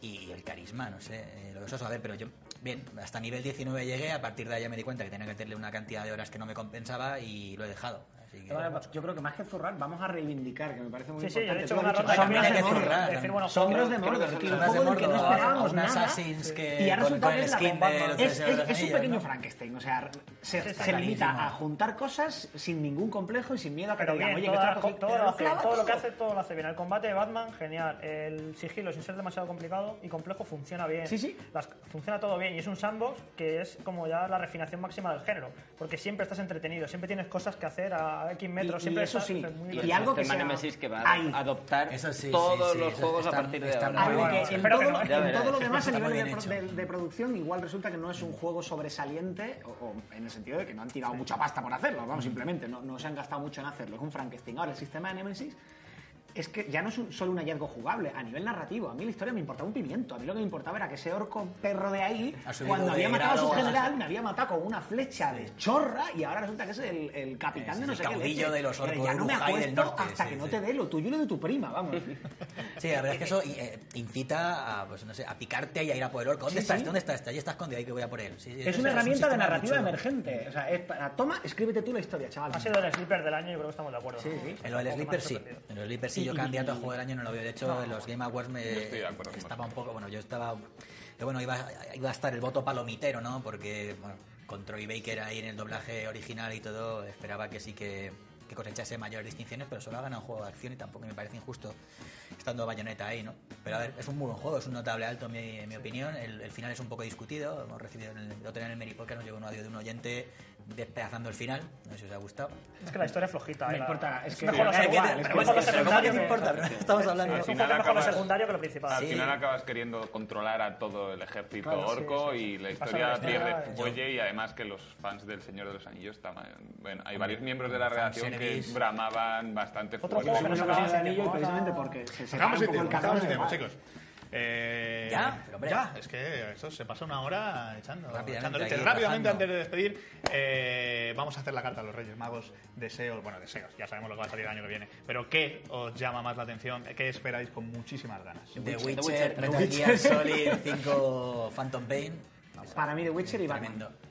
y el carisma, no sé, eh, lo que eso a ver, pero yo, bien, hasta nivel 19 llegué, a partir de ahí ya me di cuenta que tenía que meterle una cantidad de horas que no me compensaba y lo he dejado. Así que, Yo creo que más que zurrar, vamos a reivindicar, que me parece muy Sí, sí, yo importante. he hecho una ronda También de Mordor, decir, bueno, Sombras de Mordor, que un Sombras de juego del que no esperábamos nada. Assassin's que y ha resultado que es la bomba. Es, es- es un pequeño ¿no? Frankenstein, o sea, se, Sí, se limita a juntar cosas sin ningún complejo y sin miedo a que Pero bien, oye, que todo, cogido". lo Pero hace, clava todo lo que hace, todo lo hace bien. El combate de Batman, genial. El sigilo, sin ser demasiado complicado y complejo, funciona bien. Sí, sí. Las- funciona todo bien. Y es un sandbox que es como ya la refinación máxima del género. Porque siempre estás entretenido, siempre tienes cosas que hacer a X metros. Y- siempre y eso sí, es muy y algo que sea- Nemesis que va Ahí. a adoptar sí, todos sí, los sí, juegos está- a partir de ahora. Algo que hecho. en, todo, que no. lo- Ya en verás. todo lo demás a nivel de, de- de producción igual resulta que no es un juego sobresaliente o, o en el sentido de que no han tirado mucha pasta por hacerlo, vamos, simplemente no, no se han gastado mucho en hacerlo, es un Frankenstein. Ahora, el sistema de Nemesis es que ya no es un- solo un hallazgo jugable, a nivel narrativo, a mí la historia me importaba un pimiento, a mí lo que me importaba era que ese orco perro de ahí, cuando había matado a su general, me había matado con una flecha de chorra y ahora resulta que es el, el capitán Es de no el sé qué caudillo leche. de los orcos ya no me Urujai del acuesto norte, hasta sí, que no sí. te dé lo tuyo y lo de tu prima, vamos. Sí, la verdad es que eso eh, incita a, pues, no sé, a picarte y a ir a por el orco. ¿Dónde Sí, está sí. este? ¿Dónde está este? Ahí está escondido, ahí que voy a por él. Sí, Es una un herramienta de narrativa emergente. O sea, es para, toma, escríbete tú la historia, chaval. Ha sido el sleeper del año y creo que estamos de acuerdo. Sí, ¿no? sí. En lo del sí. En los Sleeper sí, yo candidato a juego del año no lo veo. De hecho, en los Game Awards me Yo estoy de acuerdo con estaba un poco, bueno, yo estaba, yo, bueno, iba, iba a estar el voto palomitero, ¿no? Porque, bueno, con Troy Baker ahí en el doblaje original y todo, esperaba que sí que, que cosechase mayores distinciones, pero solo ha ganado un juego de acción y tampoco me parece injusto estando Bayonetta ahí, ¿no? Pero a ver, es un muy buen juego, es un notable alto en mi, en mi opinión. El, el final es un poco discutido. Hemos recibido el, el otro día en el Meri Podcast nos llegó un audio de un oyente despedazando el final. No sé si os ha gustado. Es que la historia es flojita. No eh, la- importa, es que- mejor lo Sí, pero lo pero ¿cómo secundario importa? Pero estamos hablando Es un final poco mejor lo acabas- secundario que lo principal. Al Sí. final acabas queriendo controlar a todo el ejército Claro, sí, orco sí, sí. y la historia pierde fuelle y además que los fans del Señor de los Anillos estaban... Bueno, hay varios miembros de la redacción que bramaban bastante Otro fuerte. juego que de de anillo precisamente porque se Sacamos el igual. chicos. Eh, ¿Ya? Pero, hombre. ya, es que esto se pasa una hora echando, Rápidamente echando leche. aquí, Rápidamente, antes de despedir, eh, vamos a hacer la carta a los Reyes Magos. Deseos, bueno, deseos, ya sabemos lo que va a salir el año que viene. Pero ¿qué os llama más la atención? ¿Qué esperáis con muchísimas ganas? The Witcher, Witcher, The Metal Witcher. Gear Solid 5 Phantom Pain. Vamos, Para mí, The Witcher y Batman. Tremendo.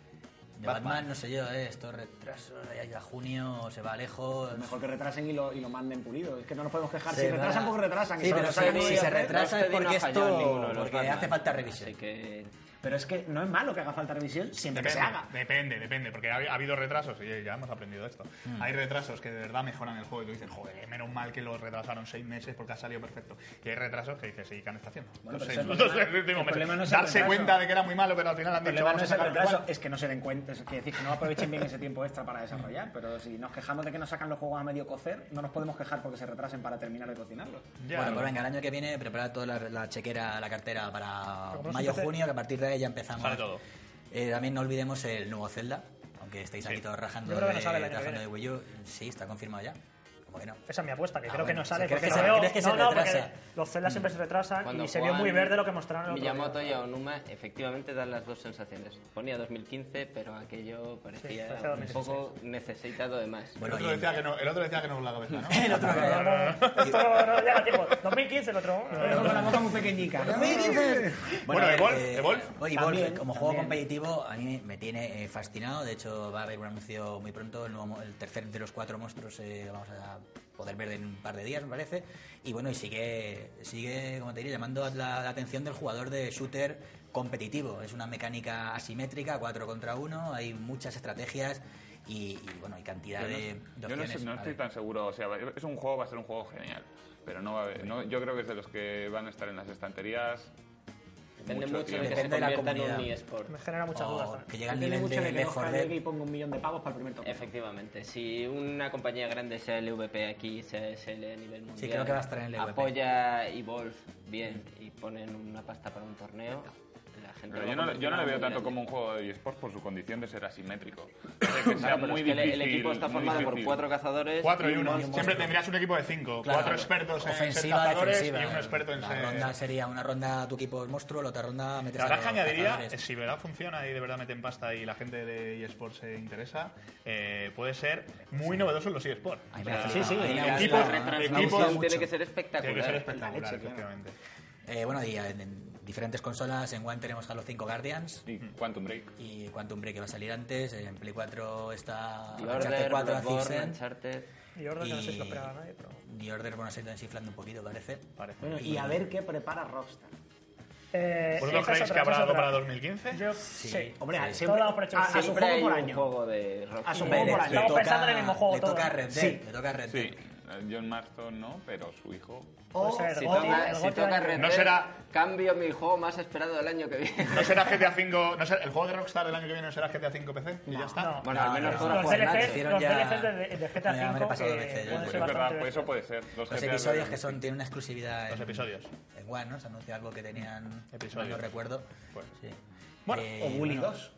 De Batman, no sé yo, eh, estos retrasos de ahí a junio se va lejos. Mejor que retrasen y lo, y lo manden pulido. Es que no nos podemos quejar. Se si va- retrasan, porque retrasan. Sí, y pero si- se retrasa es porque en esto- porque Batman. hace falta revisión. Así que Pero es que no es malo que haga falta revisión siempre que se Depende, haga. depende, depende, porque ha, ha habido retrasos, y ya hemos aprendido esto. Mm. Hay retrasos que de verdad mejoran el juego y tú dices, joder, menos mal que lo retrasaron seis meses porque ha salido perfecto. Y hay retrasos que dices, sí, ¿qué han estado haciendo? Bueno, Los pero seis- ese es el problema- últimos el problema no es el Darse retraso. cuenta de que era muy malo, pero al final han El dicho, vamos no a es el retraso, es que no se den cuenta, es que decir que no aprovechen bien ese tiempo extra para desarrollar, pero si nos quejamos de que nos sacan los juegos a medio cocer, no nos podemos quejar porque se retrasen para terminar de cocinarlos. Ya, bueno, pues venga, el año que viene preparar toda la, la chequera, la cartera para Pero como no se mayo, empecé- junio, que a partir de ya empezamos. Sale todo. Eh, también no olvidemos el nuevo Zelda, aunque estéis aquí Sí. todos rajando, de, rajando de. Wii U. Sí, está confirmado ya. ¿Cómo que no? Esa es mi apuesta, que Ah, creo que bueno, no sale porque que se se- veo- que se no, no, porque los Zelda siempre se retrasan Cuando y se vio muy verde lo que mostraron el otro Miyamoto día. y Aonuma efectivamente dan las dos sensaciones. Ponía 2015, pero aquello parecía parecía un 2016. poco necesitado de más. Bueno, el, otro decía que no, el otro decía que no la cabeza, ¿no? el otro No, no, no, esto no llega a tiempo. 2015 el otro. Con la boca muy pequeñica. Bueno, Evolve, eh, Evolve. También, Evolve, como juego competitivo, a mí me tiene eh, fascinado. De hecho, va a haber un anuncio muy pronto, el, nuevo mo- el tercer de los cuatro monstruos eh, vamos a poder ver en un par de días, me parece. Y bueno, y sigue, sigue como te diría, llamando la, la atención del jugador de shooter competitivo. Es una mecánica asimétrica, 4 contra 1, hay muchas estrategias y, y, bueno, hay cantidad Yo no, de, de yo no, sé- no estoy tan seguro. O sea, es un juego, va a ser un juego genial. Pero no va a haber- no- yo creo que es de los que van a estar en las estanterías. Depende mucho, de tiempo. que Depende se de la convierta en un comunidad. eSport. Me genera muchas O dudas que llega al nivel mucho de de que Left coja 4 llegue Dead. y ponga un millón de pavos para el primer toque. Efectivamente, si una compañía grande sea LVP aquí, sea SL a nivel mundial, creo que va a estar en LVP. apoya Evolve bien y ponen una pasta para un torneo, la gente Pero lo yo no, yo no le considerar veo tanto como un juego de eSports por su condición de ser asimétrico. Que sea muy es que el- el, difícil, equipo está formado por difícil. cuatro cazadores Cuatro y un uno. Siempre tendrías un equipo de cinco. Claro. Cuatro expertos en ofensiva, cazadores defensiva. y un experto en la ser... ronda sería una ronda tu equipo es monstruo, la otra ronda metes La a verdad que añadiría, cazadores. eh, si verdad funciona y de verdad meten pasta y la gente de eSports se interesa, eh, puede ser muy novedoso en los eSports. Sí, ha equipos- tiene que ser espectacular. Tiene que ser La espectacular, efectivamente. Eh, bueno, y en, en diferentes consolas, en One tenemos Halo 5 Guardians Y Quantum Break. y Quantum Break que va a salir antes, en Play 4 está The Uncharted Order, 4 Bloodborne, Ascent Uncharted... Y Order, que no sé si lo esperaba nadie, pero... The Order, bueno, se está desinflando un poquito, parece. Parece. Bueno, y a ver qué prepara Rockstar. Eh, ¿Vosotros es creéis que habrá algo para 2015? Yo, sí. Hombre, Sí. siempre, Todo damos por hecho. a, su juego por un año. juego de Rockstar. A su juego por le, año. Estamos toca, pensando en el mismo juego le toca ¿no? Red Dead, Sí. le toca Red Sí, Dead. Eh, John Marston no, pero su hijo. O. Si toca, si toca del Red año. No Dead, será- cambio mi juego más esperado del año que viene. ¿No será GTA 5? No será, ¿El juego de Rockstar del año que viene no será GTA 5 PC? Y ya está. No. Bueno, al menos no, podrá Los jugar DLCs, Nacho. Hicieron los ya- DLCs de, GTA me he V pasado que veces, ya. pueden Pues ser es verdad, bastante pues eso puede ser. Los episodios que son tienen una exclusividad Los en, episodios. en One, ¿no? Se anunció algo que tenían, Episodios. no recuerdo. Pues. Sí. Bueno, Eh, o Bully bueno, 2.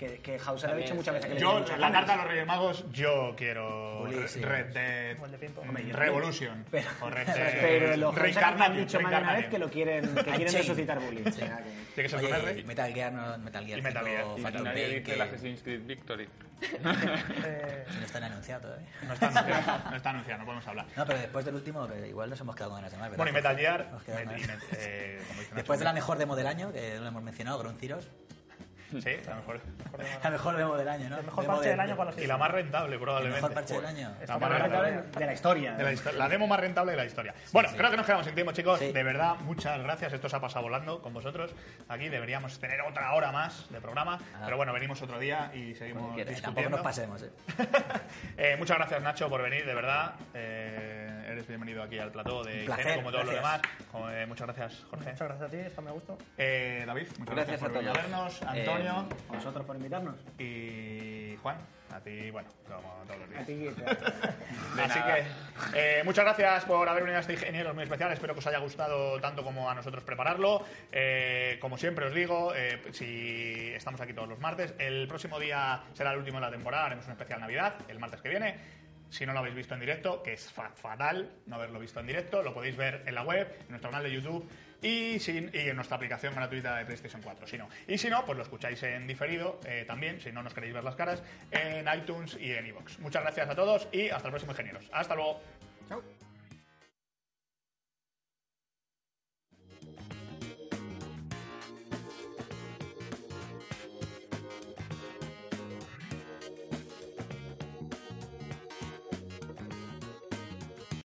Que, que Hauser ha dicho muchas veces que le Yo, muchas la carta de los Reyes Magos, yo quiero Bully, Re- sí. Red Dead de mm, Revolution. Pero- o Red Dead Pero los han dicho más de una vez que lo quieren, que quieren resucitar Bully. O sea, que- Tiene que Oye, Metal Gear, no, Metal Gear Y Metal 5 Gear. Y nadie dice que el Assassin's Creed Victory. Eh, no está anunciado todavía. No está anunciado, no está anunciado, no podemos hablar. No, pero después del último, igual nos hemos quedado con ganas de más. ¿verdad? Bueno, y Metal Gear, eh, Después de la mejor demo del año, que no lo hemos mencionado, Ground Zeroes. Sí, la mejor. La mejor demo del año, ¿no? el mejor Demo parche de- del año para los Y la más rentable, El probablemente. mejor parche del año. La La más rentable. de la historia. De la, histo- la demo más rentable de la historia. bueno, sí. creo que nos quedamos sin tiempo, chicos. Sí. De verdad, muchas gracias. Esto se ha pasado volando con vosotros. Aquí deberíamos tener otra hora más de programa. Ah. Pero bueno, venimos otro día y seguimos quieras. Tampoco discutiendo. nos pasemos, ¿eh? Eh, muchas gracias, Nacho, por venir, de verdad. Eh, eres bienvenido aquí al plató de placer, como todo lo gracias. demás. Eh, muchas gracias, Jorge. Muchas gracias a ti, está me gusto. Eh, David, muchas gracias, Gracias por a venir a todos. vernos. Antonio A vosotros por invitarnos. y Juan. A ti, bueno, como todos los días. A ti, te- Así que eh, muchas gracias por haber venido a este ingeniero muy especial. Espero que os haya gustado tanto como a nosotros prepararlo. Eh, como siempre os digo, eh, si estamos aquí todos los martes, el próximo día será el último de la temporada. Haremos un especial Navidad el martes que viene. Si no lo habéis visto en directo, que es fa- fatal no haberlo visto en directo, lo podéis ver en la web, en nuestro canal de YouTube y en nuestra aplicación gratuita de PlayStation 4. Si no. Y si no, pues lo escucháis en diferido eh, también, si no nos queréis ver las caras, en iTunes y en iVoox. Muchas gracias a todos y hasta el próximo, ingenieros. Hasta luego. Chao.